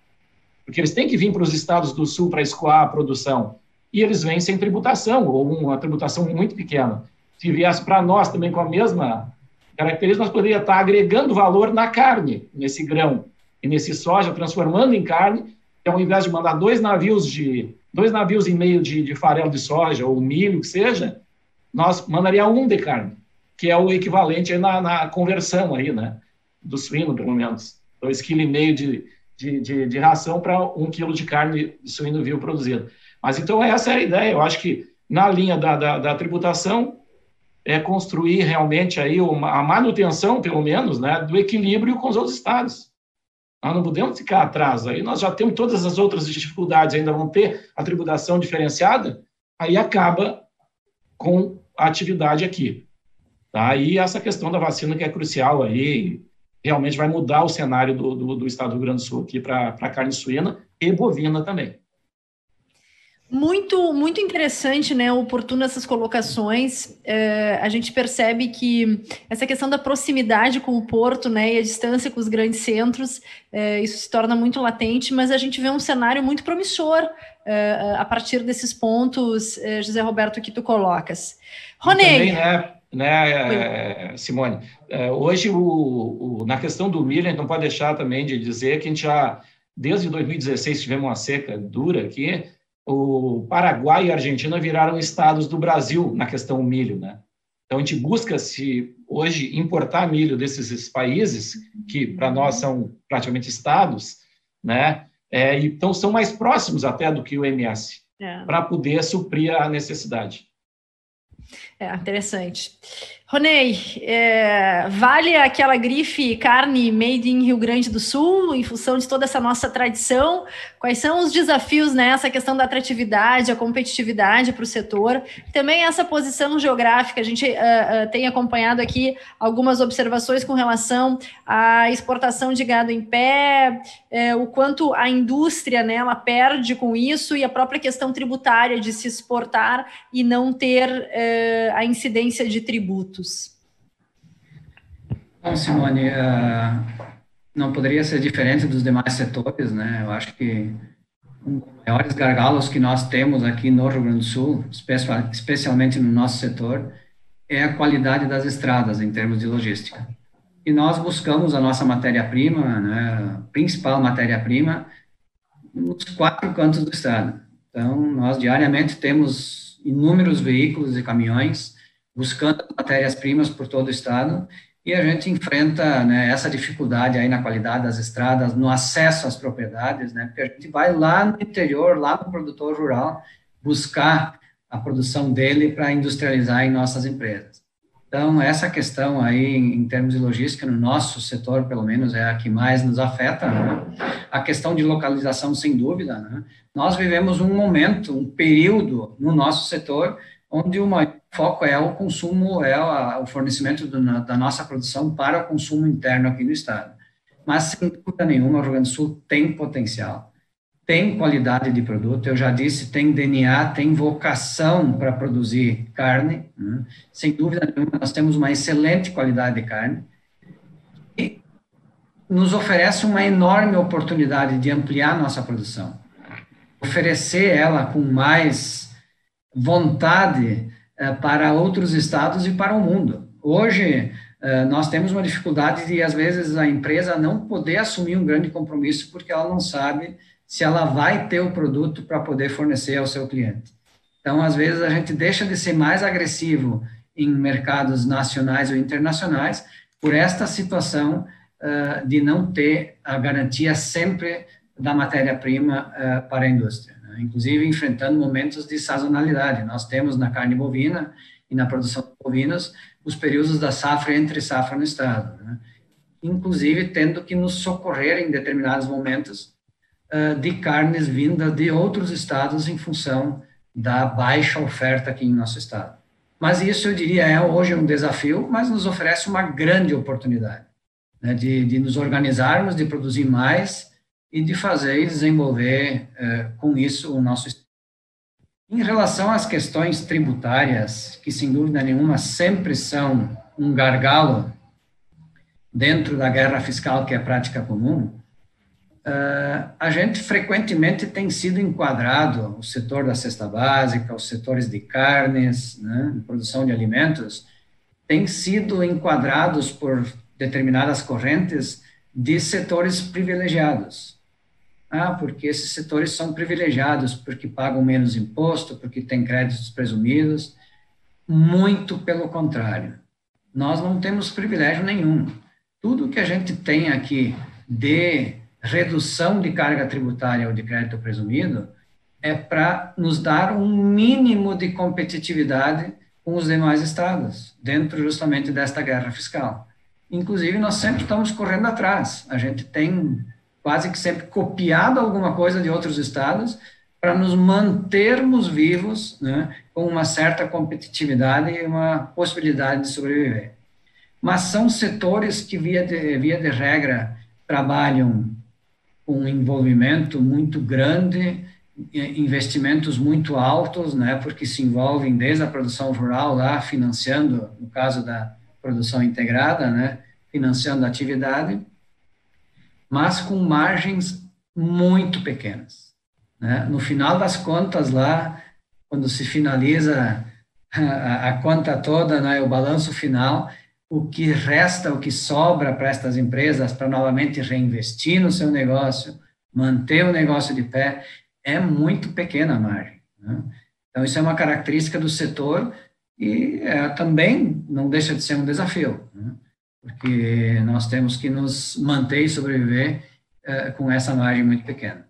porque eles têm que vir para os estados do Sul para escoar a produção. E eles vêm sem tributação, ou uma tributação muito pequena. Se viesse para nós também com a mesma característica, nós poderíamos estar agregando valor na carne, nesse grão e nesse soja, transformando em carne, então, ao invés de mandar dois navios de dois navios e meio de, de farelo de soja ou milho que seja, nós mandaria um de carne, que é o equivalente na, na conversão aí, né, do suíno, pelo menos, dois quilos e meio de, de, de, de ração para um quilo de carne de suíno vivo produzido. Mas então essa é a ideia. Eu acho que na linha da, da, da tributação é construir realmente aí uma, a manutenção, pelo menos, né, do equilíbrio com os outros estados. Nós não podemos ficar atrás. Aí nós já temos todas as outras dificuldades, ainda vão ter a tributação diferenciada, aí acaba com a atividade aqui. Tá? E essa questão da vacina que é crucial aí, realmente vai mudar o cenário do, do, do estado do Rio Grande do Sul aqui para a carne suína e bovina também. Muito, muito interessante, né? Oportuno essas colocações. É, a gente percebe que essa questão da proximidade com o porto, né, e a distância com os grandes centros, é, isso se torna muito latente, mas a gente vê um cenário muito promissor é, a partir desses pontos, é, José Roberto, que tu colocas. Ronei. né, né é, Simone? É, hoje, o, o, na questão do milho, a gente não pode deixar também de dizer que a gente já, desde 2016, tivemos uma seca dura aqui o Paraguai e a Argentina viraram estados do Brasil na questão milho, né? Então a gente busca se hoje importar milho desses países que para nós são praticamente estados, né? É, então são mais próximos até do que o MS é. para poder suprir a necessidade. É interessante. Ronei, é, vale aquela grife carne made in Rio Grande do Sul, em função de toda essa nossa tradição? Quais são os desafios nessa questão da atratividade, a competitividade para o setor? Também essa posição geográfica, a gente uh, uh, tem acompanhado aqui algumas observações com relação à exportação de gado em pé, uh, o quanto a indústria né, ela perde com isso e a própria questão tributária de se exportar e não ter a incidência de tributo Bom, Simone, uh, não poderia ser diferente dos demais setores, né? Eu acho que um dos maiores gargalos que nós temos aqui no Rio Grande do Sul, especialmente no nosso setor, é a qualidade das estradas em termos de logística. E nós buscamos a nossa matéria-prima, né, principal matéria-prima, nos quatro cantos do estado. Então, nós diariamente temos inúmeros veículos e caminhões buscando matérias-primas por todo o estado, e a gente enfrenta né, essa dificuldade aí na qualidade das estradas, no acesso às propriedades, né, porque a gente vai lá no interior, lá no produtor rural, buscar a produção dele para industrializar em nossas empresas. Então, essa questão aí, em termos de logística, no nosso setor, pelo menos, é a que mais nos afeta. Né? A questão de localização, sem dúvida. Né? Nós vivemos um momento, um período no nosso setor, onde o maior foco é o consumo, é o fornecimento da nossa produção para o consumo interno aqui no estado. Mas, sem dúvida nenhuma, o Rio Grande do Sul tem potencial, tem qualidade de produto, eu já disse, tem DNA, tem vocação para produzir carne, né? sem dúvida nenhuma, nós temos uma excelente qualidade de carne, e nos oferece uma enorme oportunidade de ampliar nossa produção, oferecer ela com mais vontade eh, para outros estados e para o mundo. Hoje, eh, nós temos uma dificuldade de, às vezes, a empresa não poder assumir um grande compromisso porque ela não sabe se ela vai ter o produto para poder fornecer ao seu cliente. Então, às vezes, a gente deixa de ser mais agressivo em mercados nacionais ou internacionais, por esta situação uh, de não ter a garantia sempre da matéria-prima para a indústria? Inclusive enfrentando momentos de sazonalidade. Nós temos na carne bovina e na produção de bovinos os períodos da safra entre safra no estado, né? inclusive tendo que nos socorrer em determinados momentos uh, de carnes vindas de outros estados em função da baixa oferta aqui em nosso estado. Mas isso, eu diria, é hoje um desafio, mas nos oferece uma grande oportunidade né, de, de nos organizarmos, de produzir mais e de fazer e desenvolver eh, com isso o nosso em relação às questões tributárias, que sem dúvida nenhuma sempre são um gargalo dentro da guerra fiscal que é prática comum, uh, a gente frequentemente tem sido enquadrado, o setor da cesta básica, os setores de carnes, né, produção de alimentos, tem sido enquadrados por determinadas correntes de setores privilegiados. Ah, porque esses setores são privilegiados, porque pagam menos imposto, porque têm créditos presumidos. Muito pelo contrário. Nós não temos privilégio nenhum. Tudo que a gente tem aqui de redução de carga tributária ou de crédito presumido é para nos dar um mínimo de competitividade com os demais estados, dentro justamente desta guerra fiscal. Inclusive, nós sempre estamos correndo atrás. A gente tem quase que sempre copiado alguma coisa de outros estados para nos mantermos vivos, né, com uma certa competitividade e uma possibilidade de sobreviver. Mas são setores que, via de, via de regra, trabalham com um envolvimento muito grande, investimentos muito altos, né, porque se envolvem desde a produção rural lá, financiando, no caso da produção integrada, né, financiando a atividade, mas com margens muito pequenas. Né? No final das contas, lá, quando se finaliza a, a conta toda, né, o balanço final, o que resta, o que sobra para estas empresas para novamente reinvestir no seu negócio, manter o negócio de pé, é muito pequena a margem. Né? Então, isso é uma característica do setor e é, também não deixa de ser um desafio. Né? Porque nós temos que nos manter e sobreviver uh, com essa margem muito pequena.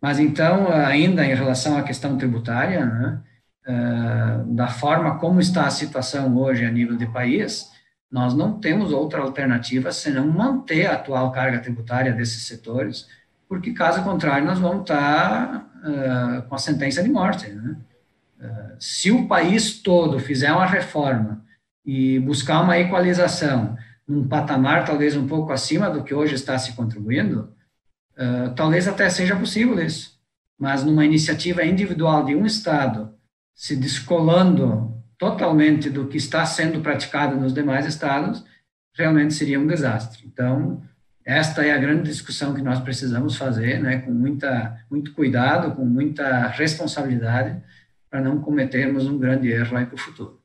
Mas então, ainda em relação à questão tributária, né, uh, da forma como está a situação hoje a nível de país, nós não temos outra alternativa senão manter a atual carga tributária desses setores, porque caso contrário nós vamos estar uh, com a sentença de morte. Né? se o país todo fizer uma reforma e buscar uma equalização, num patamar talvez um pouco acima do que hoje está se contribuindo, uh, talvez até seja possível isso. Mas numa iniciativa individual de um Estado se descolando totalmente do que está sendo praticado nos demais estados, realmente seria um desastre. Então, esta é a grande discussão que nós precisamos fazer, né, com muita, muito cuidado, com muita responsabilidade, para não cometermos um grande erro aí para o futuro.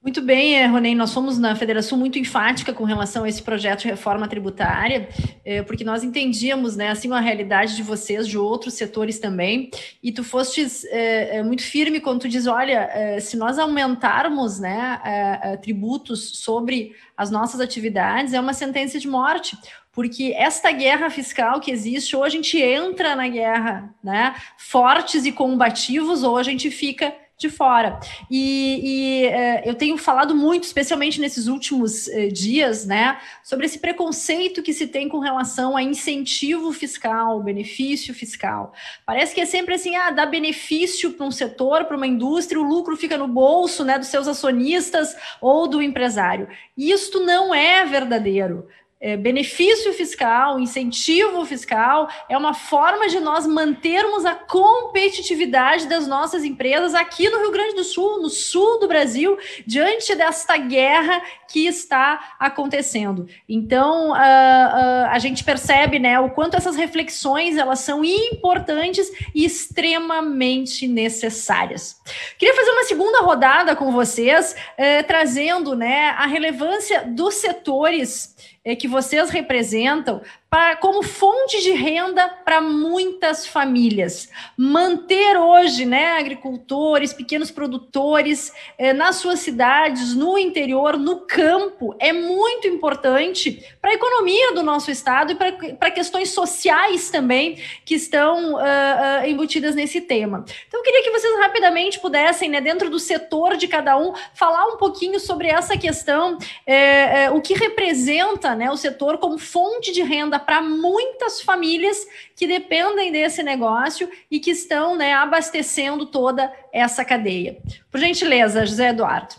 Muito bem, eh, Ronei, nós somos na Federação muito enfática com relação a esse projeto de reforma tributária, eh, porque nós entendíamos, né, assim, a realidade de vocês, de outros setores também, e tu fostes é, muito firme quando tu diz, olha, se nós aumentarmos, né, tributos sobre as nossas atividades, é uma sentença de morte, porque esta guerra fiscal que existe, ou a gente entra na guerra, né, fortes e combativos, ou a gente fica de fora. E, e é, eu tenho falado muito, especialmente nesses últimos é, dias, né, sobre esse preconceito que se tem com relação a incentivo fiscal, benefício fiscal. Parece que é sempre assim, ah, dá benefício para um setor, para uma indústria, o lucro fica no bolso, né, dos seus acionistas ou do empresário. Isto não é verdadeiro é, benefício fiscal, incentivo fiscal, é uma forma de nós mantermos a competitividade das nossas empresas aqui no Rio Grande do Sul, no sul do Brasil, diante desta guerra que está acontecendo. Então, uh, uh, a gente percebe né, o quanto essas reflexões elas são importantes e extremamente necessárias. Queria fazer uma segunda rodada com vocês, uh, trazendo né, a relevância dos setores eh, que vocês representam para, como fonte de renda para muitas famílias. Manter hoje né, agricultores, pequenos produtores eh, nas suas cidades, no interior, no campo, é muito importante para a economia do nosso estado e para questões sociais também que estão uh, uh, embutidas nesse tema. Então, eu queria que vocês rapidamente pudessem, né, dentro do setor de cada um, falar um pouquinho sobre essa questão, eh, eh, o que representa né, o setor como fonte de renda para muitas famílias que dependem desse negócio e que estão né, abastecendo toda essa cadeia. Por gentileza, José Eduardo.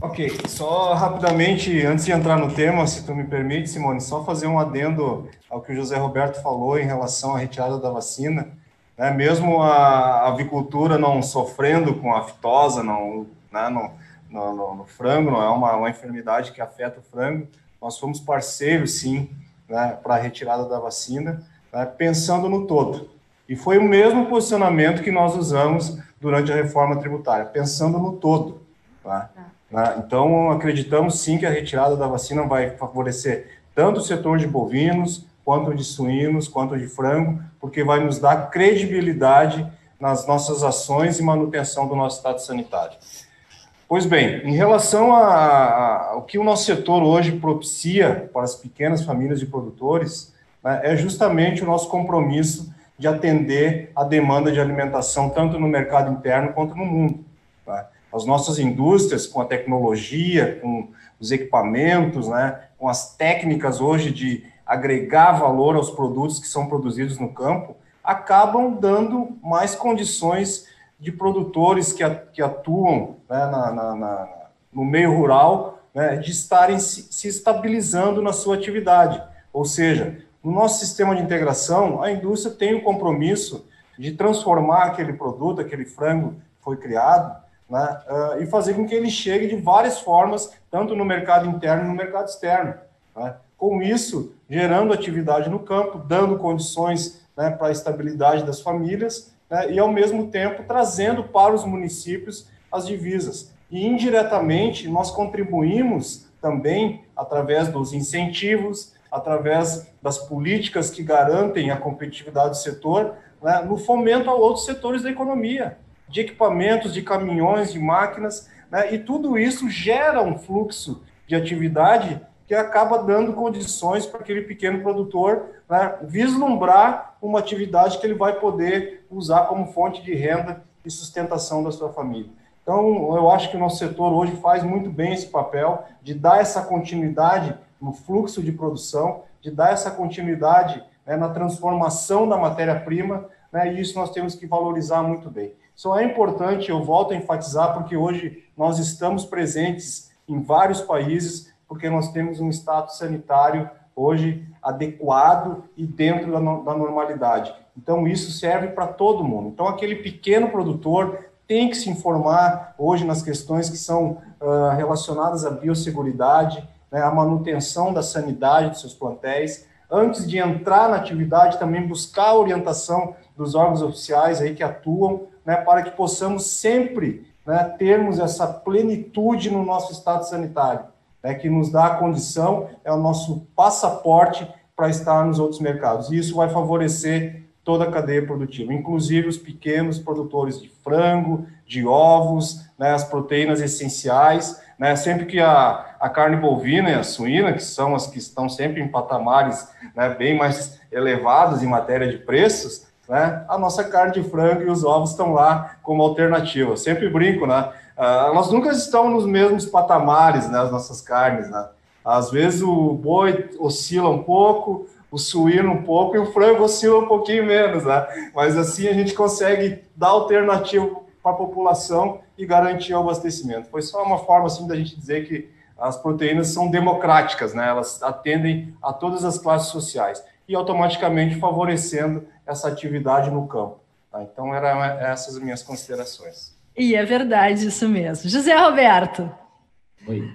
Ok, só rapidamente, antes de entrar no tema, se tu me permite, Simone, só fazer um adendo ao que o José Roberto falou em relação à retirada da vacina. Né? Mesmo a avicultura não sofrendo com a fitosa não, né? no, no, no frango, não é uma, uma enfermidade que afeta o frango, nós fomos parceiros, sim, né, para a retirada da vacina, né, pensando no todo. E foi o mesmo posicionamento que nós usamos durante a reforma tributária, pensando no todo. Tá? Né? Então, acreditamos sim que a retirada da vacina vai favorecer tanto o setor de bovinos, quanto de suínos, quanto de frango, porque vai nos dar credibilidade nas nossas ações e manutenção do nosso estado sanitário. Pois bem, em relação ao que o nosso setor hoje propicia para as pequenas famílias de produtores, né, é justamente o nosso compromisso de atender a demanda de alimentação, tanto no mercado interno quanto no mundo. Tá? As nossas indústrias, com a tecnologia, com os equipamentos, né, com as técnicas hoje de agregar valor aos produtos que são produzidos no campo, acabam dando mais condições de produtores que, que atuam né, na, na, na, no meio rural, né, de estarem se, se estabilizando na sua atividade. Ou seja, no nosso sistema de integração, a indústria tem o compromisso de transformar aquele produto, aquele frango que foi criado, né, uh, e fazer com que ele chegue de várias formas, tanto no mercado interno e no mercado externo. Né? Com isso, gerando atividade no campo, dando condições né, para a estabilidade das famílias né, e, ao mesmo tempo, trazendo para os municípios as divisas. E, indiretamente, nós contribuímos também através dos incentivos, através das políticas que garantem a competitividade do setor, né, no fomento a outros setores da economia, de equipamentos, de caminhões, de máquinas, né, e tudo isso gera um fluxo de atividade que acaba dando condições para aquele pequeno produtor né, vislumbrar uma atividade que ele vai poder usar como fonte de renda e sustentação da sua família. Então, eu acho que o nosso setor hoje faz muito bem esse papel de dar essa continuidade no fluxo de produção, de dar essa continuidade né, na transformação da matéria-prima, né, e isso nós temos que valorizar muito bem. Só é importante, eu volto a enfatizar, porque hoje nós estamos presentes em vários países, porque nós temos um status sanitário hoje adequado e dentro da, da normalidade. Então, isso serve para todo mundo. Então, aquele pequeno produtor tem que se informar hoje nas questões que são uh, relacionadas à biosseguridade, né, à manutenção da sanidade dos seus plantéis. Antes de entrar na atividade, também buscar a orientação dos órgãos oficiais aí que atuam, né, para que possamos sempre né, termos essa plenitude no nosso estado sanitário né, que nos dá a condição, é o nosso passaporte para estar nos outros mercados. E isso vai favorecer toda a cadeia produtiva, inclusive os pequenos produtores de frango, de ovos, né, as proteínas essenciais. Né, sempre que a, a carne bovina e a suína, que são as que estão sempre em patamares né, bem mais elevados em matéria de preços, né, a nossa carne de frango e os ovos estão lá como alternativa. Sempre brinco, né? Uh, nós nunca estamos nos mesmos patamares, né, as nossas carnes, né? Às vezes o boi oscila um pouco, o suíno um pouco e o frango oscila um pouquinho menos, né? Mas assim a gente consegue dar alternativa para a população e garantir o abastecimento. Foi só uma forma assim da gente dizer que as proteínas são democráticas, né? Elas atendem a todas as classes sociais e automaticamente favorecendo essa atividade no campo. Tá? Então eram essas as minhas considerações. E é verdade isso mesmo. José Roberto. Oi.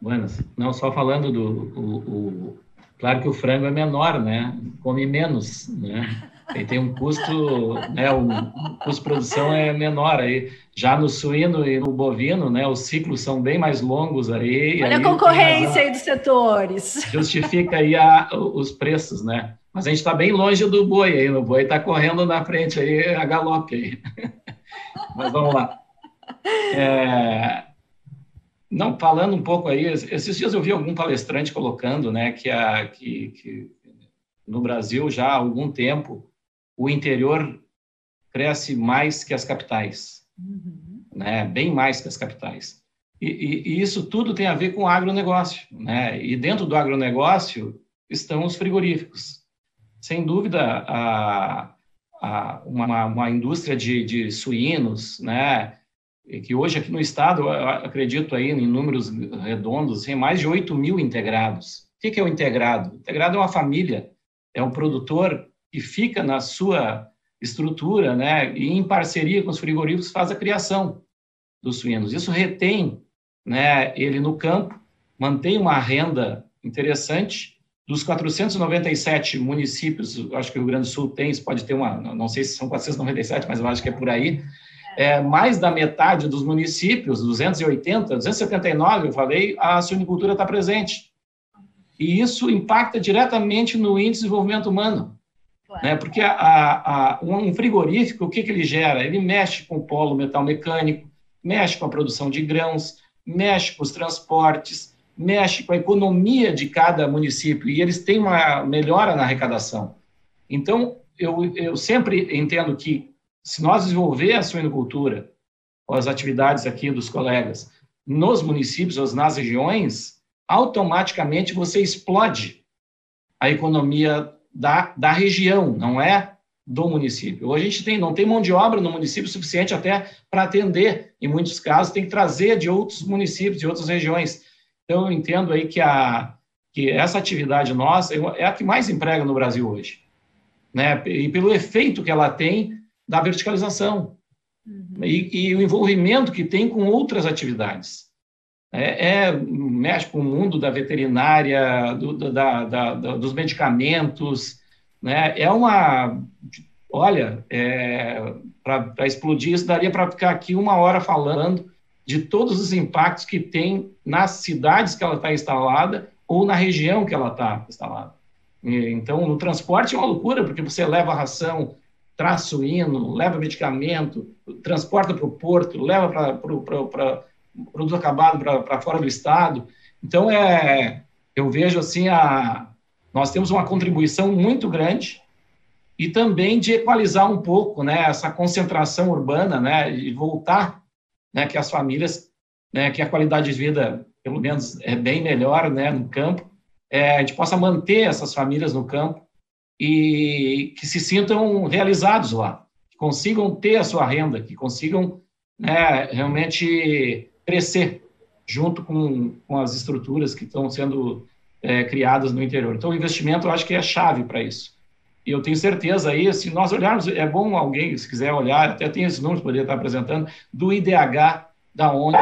Buenas. Não, só falando do. O, o, claro que o frango é menor, né? Come menos, né? Ele tem um custo, né, o, o custo de produção é menor aí. Já no suíno e no bovino, né, os ciclos são bem mais longos aí. Olha aí a concorrência aí dos setores. Justifica aí a, os preços, né? Mas a gente está bem longe do boi aí, o boi está correndo na frente aí, a galope aí. Mas vamos lá. É, não, falando um pouco aí, esses dias eu vi algum palestrante colocando, né, que, a, que, que no Brasil já há algum tempo o interior cresce mais que as capitais, uhum. né, bem mais que as capitais. E, e, e, isso tudo tem a ver com o agronegócio, né, e dentro do agronegócio estão os frigoríficos. Sem dúvida, a, a, uma, uma indústria de, de suínos, né, que hoje aqui no estado, acredito aí em números redondos, tem mais de 8 mil integrados. O que é o integrado? O integrado é uma família, é um produtor que fica na sua estrutura, né, e em parceria com os frigoríficos faz a criação dos suínos. Isso retém, né, ele no campo, mantém uma renda interessante. Dos 497 municípios, acho que o Rio Grande do Sul tem, pode ter uma, não sei se são 497, mas eu acho que é por aí, é, mais da metade dos municípios, 280, 279, eu falei, a suinicultura está presente. E isso impacta diretamente no índice de desenvolvimento humano. Claro. Né? Porque a, a, um frigorífico, o que, que ele gera? Ele mexe com o polo metal mecânico, mexe com a produção de grãos, mexe com os transportes, mexe com a economia de cada município, e eles têm uma melhora na arrecadação. Então, eu, eu sempre entendo que se nós desenvolver a suinocultura, as atividades aqui dos colegas, nos municípios ou nas regiões, automaticamente você explode a economia da, da região, não é do município. Hoje a gente tem, não tem mão de obra no município suficiente até para atender, em muitos casos, tem que trazer de outros municípios, de outras regiões. Então, eu entendo aí que, a, que essa atividade nossa é a que mais emprega no Brasil hoje. Né? E pelo efeito que ela tem da verticalização uhum. e, e, o envolvimento que tem com outras atividades. É, é mexe com o mundo da veterinária, do, da, da, da, dos medicamentos, né? É uma, olha, é, para explodir isso daria para ficar aqui uma hora falando de todos os impactos que tem nas cidades que ela está instalada ou na região que ela está instalada. Então, no transporte é uma loucura, porque você leva ração traz suíno, leva medicamento, transporta para o porto, leva para o produto acabado para fora do estado. Então, é, eu vejo assim, a, nós temos uma contribuição muito grande e também de equalizar um pouco né, essa concentração urbana, né, e voltar né, que as famílias, né, que a qualidade de vida, pelo menos, é bem melhor né, no campo, é, a gente possa manter essas famílias no campo e que se sintam realizados lá, que consigam ter a sua renda, que consigam né, realmente crescer junto com, com as estruturas que estão sendo é, criadas no interior. Então, o investimento eu acho que é chave para isso. E eu tenho certeza aí, se nós olharmos, é bom alguém, se quiser olhar, até tem esses números, poderia estar apresentando, do IDH, da onde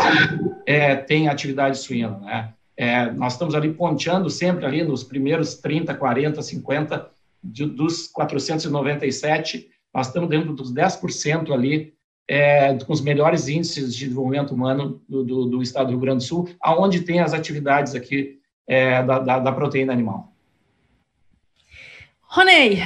é, tem atividade suína. Né? É, nós estamos ali ponteando sempre ali nos primeiros 30, 40, 50 de, dos 497, nós estamos dentro dos 10% ali, é, com os melhores índices de desenvolvimento humano do, do, do, estado do Rio Grande do Sul, aonde tem as atividades aqui é, da, da, da proteína animal. Ronei.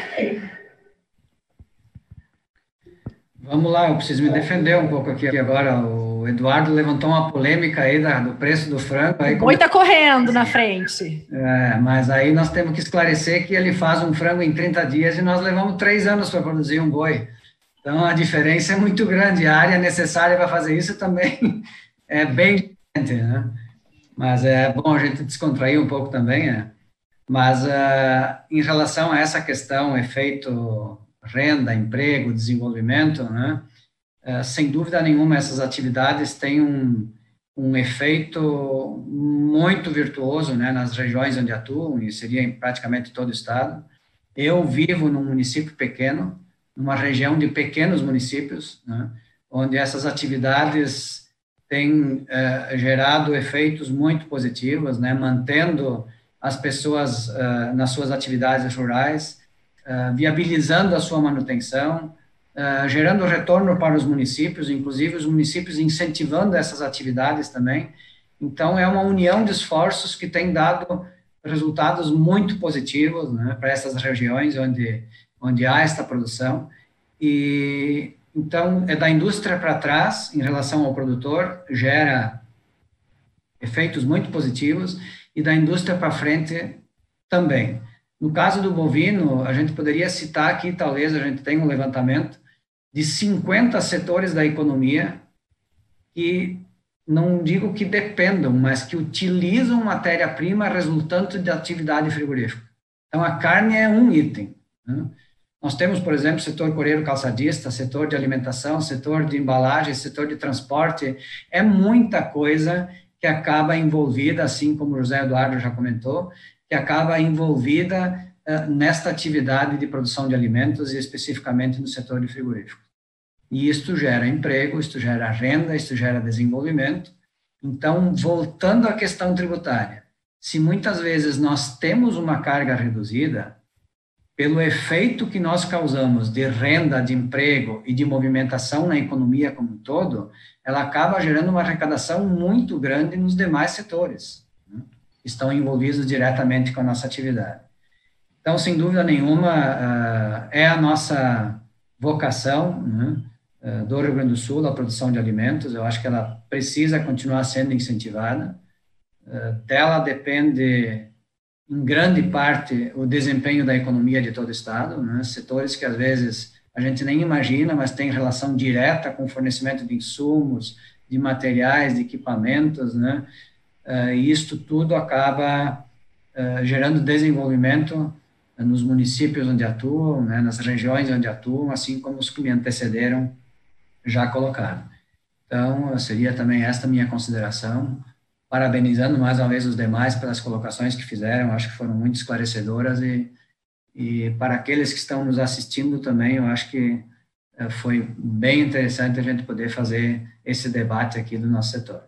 Vamos lá, eu preciso me defender um pouco aqui agora. O Eduardo levantou uma polêmica aí da, do preço do frango. Aí o boi está correndo na frente. É, mas aí nós temos que esclarecer que ele faz um frango em 30 dias e nós levamos três anos para produzir um boi. Então a diferença é muito grande. A área necessária para fazer isso também é bem diferente, né? Mas é bom a gente descontrair um pouco também, né? Mas uh, em relação a essa questão, efeito renda, emprego, desenvolvimento, né? É, sem dúvida nenhuma, essas atividades têm um, um efeito muito virtuoso né, nas regiões onde atuam, e seria em praticamente todo o estado. Eu vivo num município pequeno, numa região de pequenos municípios, né, onde essas atividades têm é, gerado efeitos muito positivos, né, mantendo as pessoas uh, nas suas atividades rurais, uh, viabilizando a sua manutenção, uh, gerando retorno para os municípios, inclusive os municípios incentivando essas atividades também. Então, é uma união de esforços que tem dado resultados muito positivos né, para essas regiões onde, onde há esta produção. E então, é da indústria para trás, em relação ao produtor, gera efeitos muito positivos, e da indústria para frente também. No caso do bovino, a gente poderia citar aqui, talvez a gente tenha um levantamento de 50 setores da economia que não digo que dependam, mas que utilizam matéria-prima resultante de atividade frigorífica. Então, a carne é um item. Né? Nós temos, por exemplo, setor coreiro calçadista, setor de alimentação, setor de embalagem, setor de transporte. É muita coisa que acaba envolvida, assim como o José Eduardo já comentou, que acaba envolvida uh, nesta atividade de produção de alimentos e especificamente no setor de frigorífico. E isto gera emprego, isto gera renda, isto gera desenvolvimento. Então, voltando à questão tributária, se muitas vezes nós temos uma carga reduzida, pelo efeito que nós causamos de renda, de emprego e de movimentação na economia como um todo, ela acaba gerando uma arrecadação muito grande nos demais setores, né, estão envolvidos diretamente com a nossa atividade. Então, sem dúvida nenhuma, uh, é a nossa vocação né, uh, do Rio Grande do Sul, a produção de alimentos, eu acho que ela precisa continuar sendo incentivada, uh, dela depende em grande parte, o desempenho da economia de todo o Estado, né? setores que às vezes a gente nem imagina, mas tem relação direta com o fornecimento de insumos, de materiais, de equipamentos, né? Uh, e isto tudo acaba uh, gerando desenvolvimento nos municípios onde atuam, né? nas regiões onde atuam, assim como os que me antecederam já colocaram. Então, seria também esta minha consideração parabenizando mais uma vez os demais pelas colocações que fizeram, acho que foram muito esclarecedoras e, e para aqueles que estão nos assistindo também, eu acho que eh, foi bem interessante a gente poder fazer esse debate aqui do nosso setor.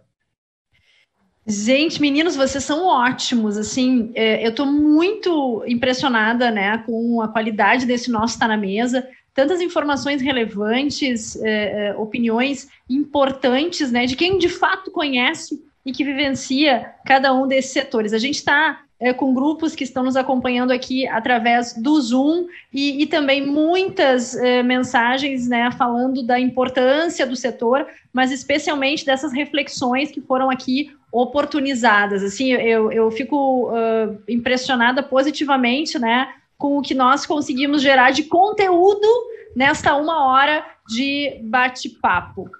Gente, meninos, vocês são ótimos. Assim, é, eu estou muito impressionada, né, com a qualidade desse nosso tá na mesa. Tantas informações relevantes, é, é, opiniões importantes, né, de quem de fato conhece e que vivencia cada um desses setores. A gente está é, com grupos que estão nos acompanhando aqui através do Zoom e, e também muitas é, mensagens né, falando da importância do setor, mas especialmente dessas reflexões que foram aqui oportunizadas. Assim, eu, eu fico uh, impressionada positivamente né, com o que nós conseguimos gerar de conteúdo nesta uma hora de bate-papo.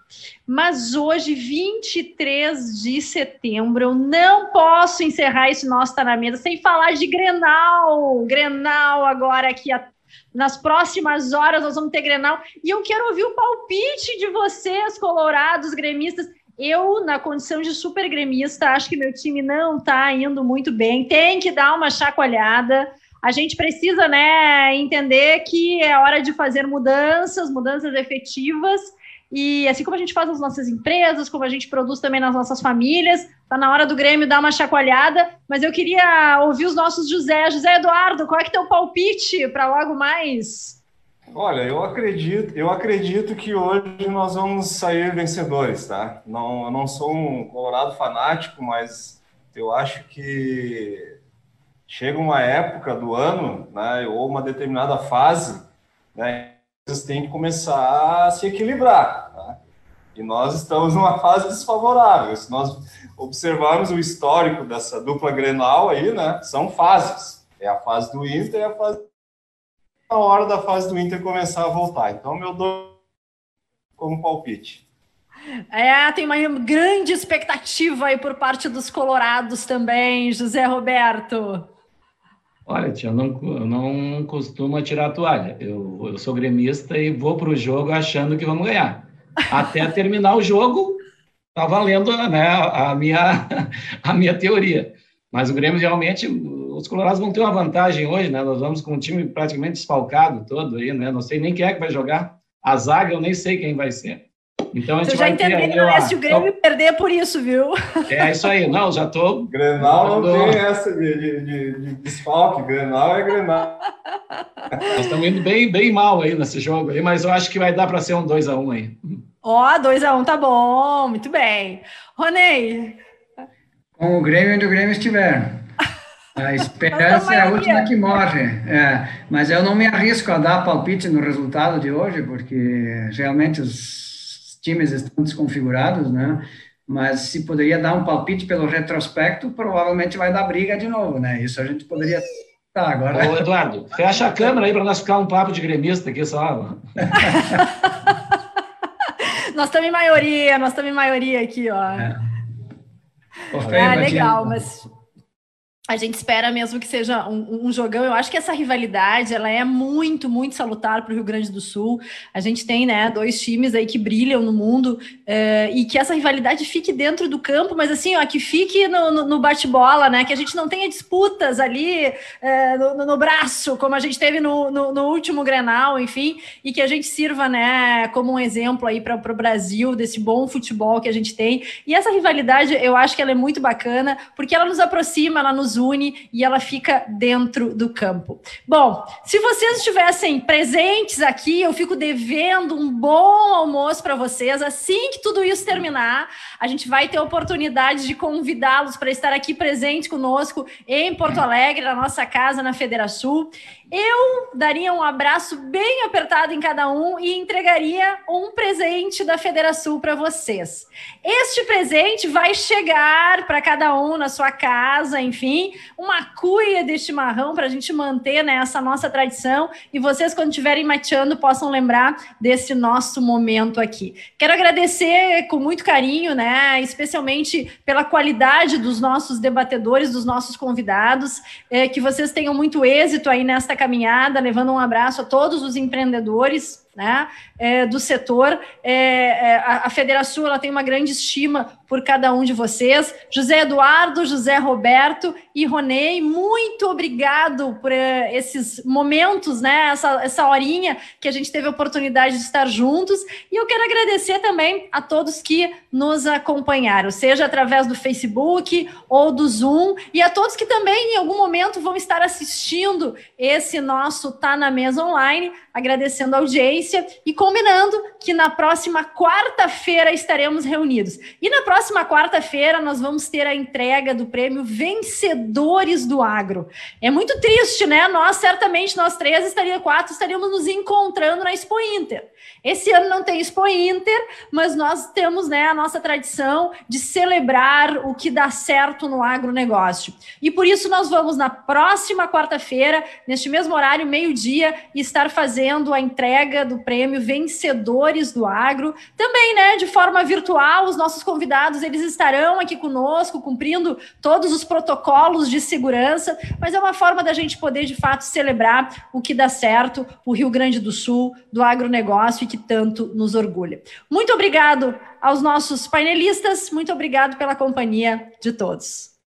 Mas hoje, 23 de setembro, eu não posso encerrar esse nosso Tá na Mesa sem falar de Grenal. Grenal agora aqui nas próximas horas nós vamos ter Grenal. E eu quero ouvir o palpite de vocês, colorados, gremistas. Eu, na condição de super gremista, acho que meu time não está indo muito bem. Tem que dar uma chacoalhada a gente precisa né, entender que é hora de fazer mudanças, mudanças efetivas, e assim como a gente faz nas nossas empresas, como a gente produz também nas nossas famílias, está na hora do Grêmio dar uma chacoalhada, mas eu queria ouvir os nossos José. José Eduardo, qual é que é teu palpite para logo mais? Olha, eu acredito, eu acredito que hoje nós vamos sair vencedores, tá? Não, eu não sou um colorado fanático, mas eu acho que chega uma época do ano, né, ou uma determinada fase, né, vocês têm que começar a se equilibrar. Tá? E nós estamos numa fase desfavorável. Se nós observarmos o histórico dessa dupla Grenal aí, né, são fases. É a fase do Inter e a fase na hora da fase do Inter começar a voltar. Então, meu dou como palpite. É, tem uma grande expectativa aí por parte dos colorados também, José Roberto. Olha, tia, eu não, eu não costumo tirar a toalha. Eu, eu sou gremista e vou para o jogo achando que vamos ganhar. Até terminar o jogo, tá valendo né, a, minha, a minha teoria. Mas o Grêmio realmente, os colorados vão ter uma vantagem hoje, né? Nós vamos com um time praticamente desfalcado todo aí, né? Não sei nem quem é que vai jogar. A zaga eu nem sei quem vai ser. Então a gente Você já entendeu que não é se o Grêmio então, perder por isso, viu? É isso aí, não, já tô. Grenal não tem essa de, de, de, de desfalque, Grenal é Grenal. Nós estamos indo bem, bem mal aí nesse jogo aí, mas eu acho que vai dar para ser um 2x1 um aí. Ó, oh, 2x1 um, tá bom, muito bem. Ronei. Com o Grêmio onde o Grêmio estiver. A esperança é a última que morre. É, mas eu não me arrisco a dar palpite no resultado de hoje, porque realmente os times estão desconfigurados, né? Mas se poderia dar um palpite pelo retrospecto, provavelmente vai dar briga de novo, né? Isso a gente poderia. Tá, agora. Ô, Eduardo, fecha a câmera aí para nós ficar um papo de gremista aqui só. nós estamos em maioria, nós estamos em maioria aqui, ó. É. ah, legal, mas a gente espera mesmo que seja um, um, jogão. Eu acho que essa rivalidade ela é muito, muito salutar para o Rio Grande do Sul. A gente tem né, dois times aí que brilham no mundo uh, e que essa rivalidade fique dentro do campo, mas assim, ó, que fique no, no, no bate-bola, né? Que a gente não tenha disputas ali uh, no, no, braço, como a gente teve no, no, último Grenal, enfim, e que a gente sirva né, como um exemplo aí para o Brasil desse bom futebol que a gente tem. E essa rivalidade, eu acho que ela é muito bacana, porque ela nos aproxima, ela nos une e ela fica dentro do campo. Bom, se vocês estivessem presentes aqui, eu fico devendo um bom almoço para vocês. Assim que tudo isso terminar, a gente vai ter a oportunidade de convidá-los para estar aqui presente conosco em Porto Alegre, na nossa casa na Federação. Eu daria um abraço bem apertado em cada um e entregaria um presente da Federação para vocês. Este presente vai chegar para cada um na sua casa, enfim, uma cuia de chimarrão para a gente manter né, essa nossa tradição e vocês, quando estiverem mateando, possam lembrar desse nosso momento aqui. Quero agradecer com muito carinho, né, especialmente pela qualidade dos nossos debatedores, dos nossos convidados, é, que vocês tenham muito êxito aí nesta caminhada, levando um abraço a todos os empreendedores né, é, do setor. É, é, a, a Federação ela tem uma grande estima por cada um de vocês. José Eduardo, José Roberto e Ronei, muito obrigado por uh, esses momentos, né? Essa, essa horinha que a gente teve a oportunidade de estar juntos. E eu quero agradecer também a todos que nos acompanharam, seja através do Facebook ou do Zoom, e a todos que também em algum momento vão estar assistindo esse nosso Tá na Mesa Online, agradecendo a audiência e combinando que na próxima quarta-feira estaremos reunidos. E na próxima quarta-feira nós vamos ter a entrega do prêmio Vencedores do Agro. É muito triste, né? Nós, certamente, nós três, estaria, quatro, estaríamos nos encontrando na Expo Inter. Esse ano não tem Expo Inter, mas nós temos né, a nossa tradição de celebrar o que dá certo no agronegócio. E por isso nós vamos na próxima quarta-feira, neste mesmo horário, meio-dia, estar fazendo a entrega do prêmio Vencedores do Agro. Também, né, de forma virtual, os nossos convidados eles estarão aqui conosco, cumprindo todos os protocolos de segurança, mas é uma forma da gente poder, de fato, celebrar o que dá certo, o Rio Grande do Sul, do agronegócio que tanto nos orgulha. Muito obrigado aos nossos painelistas, muito obrigado pela companhia de todos.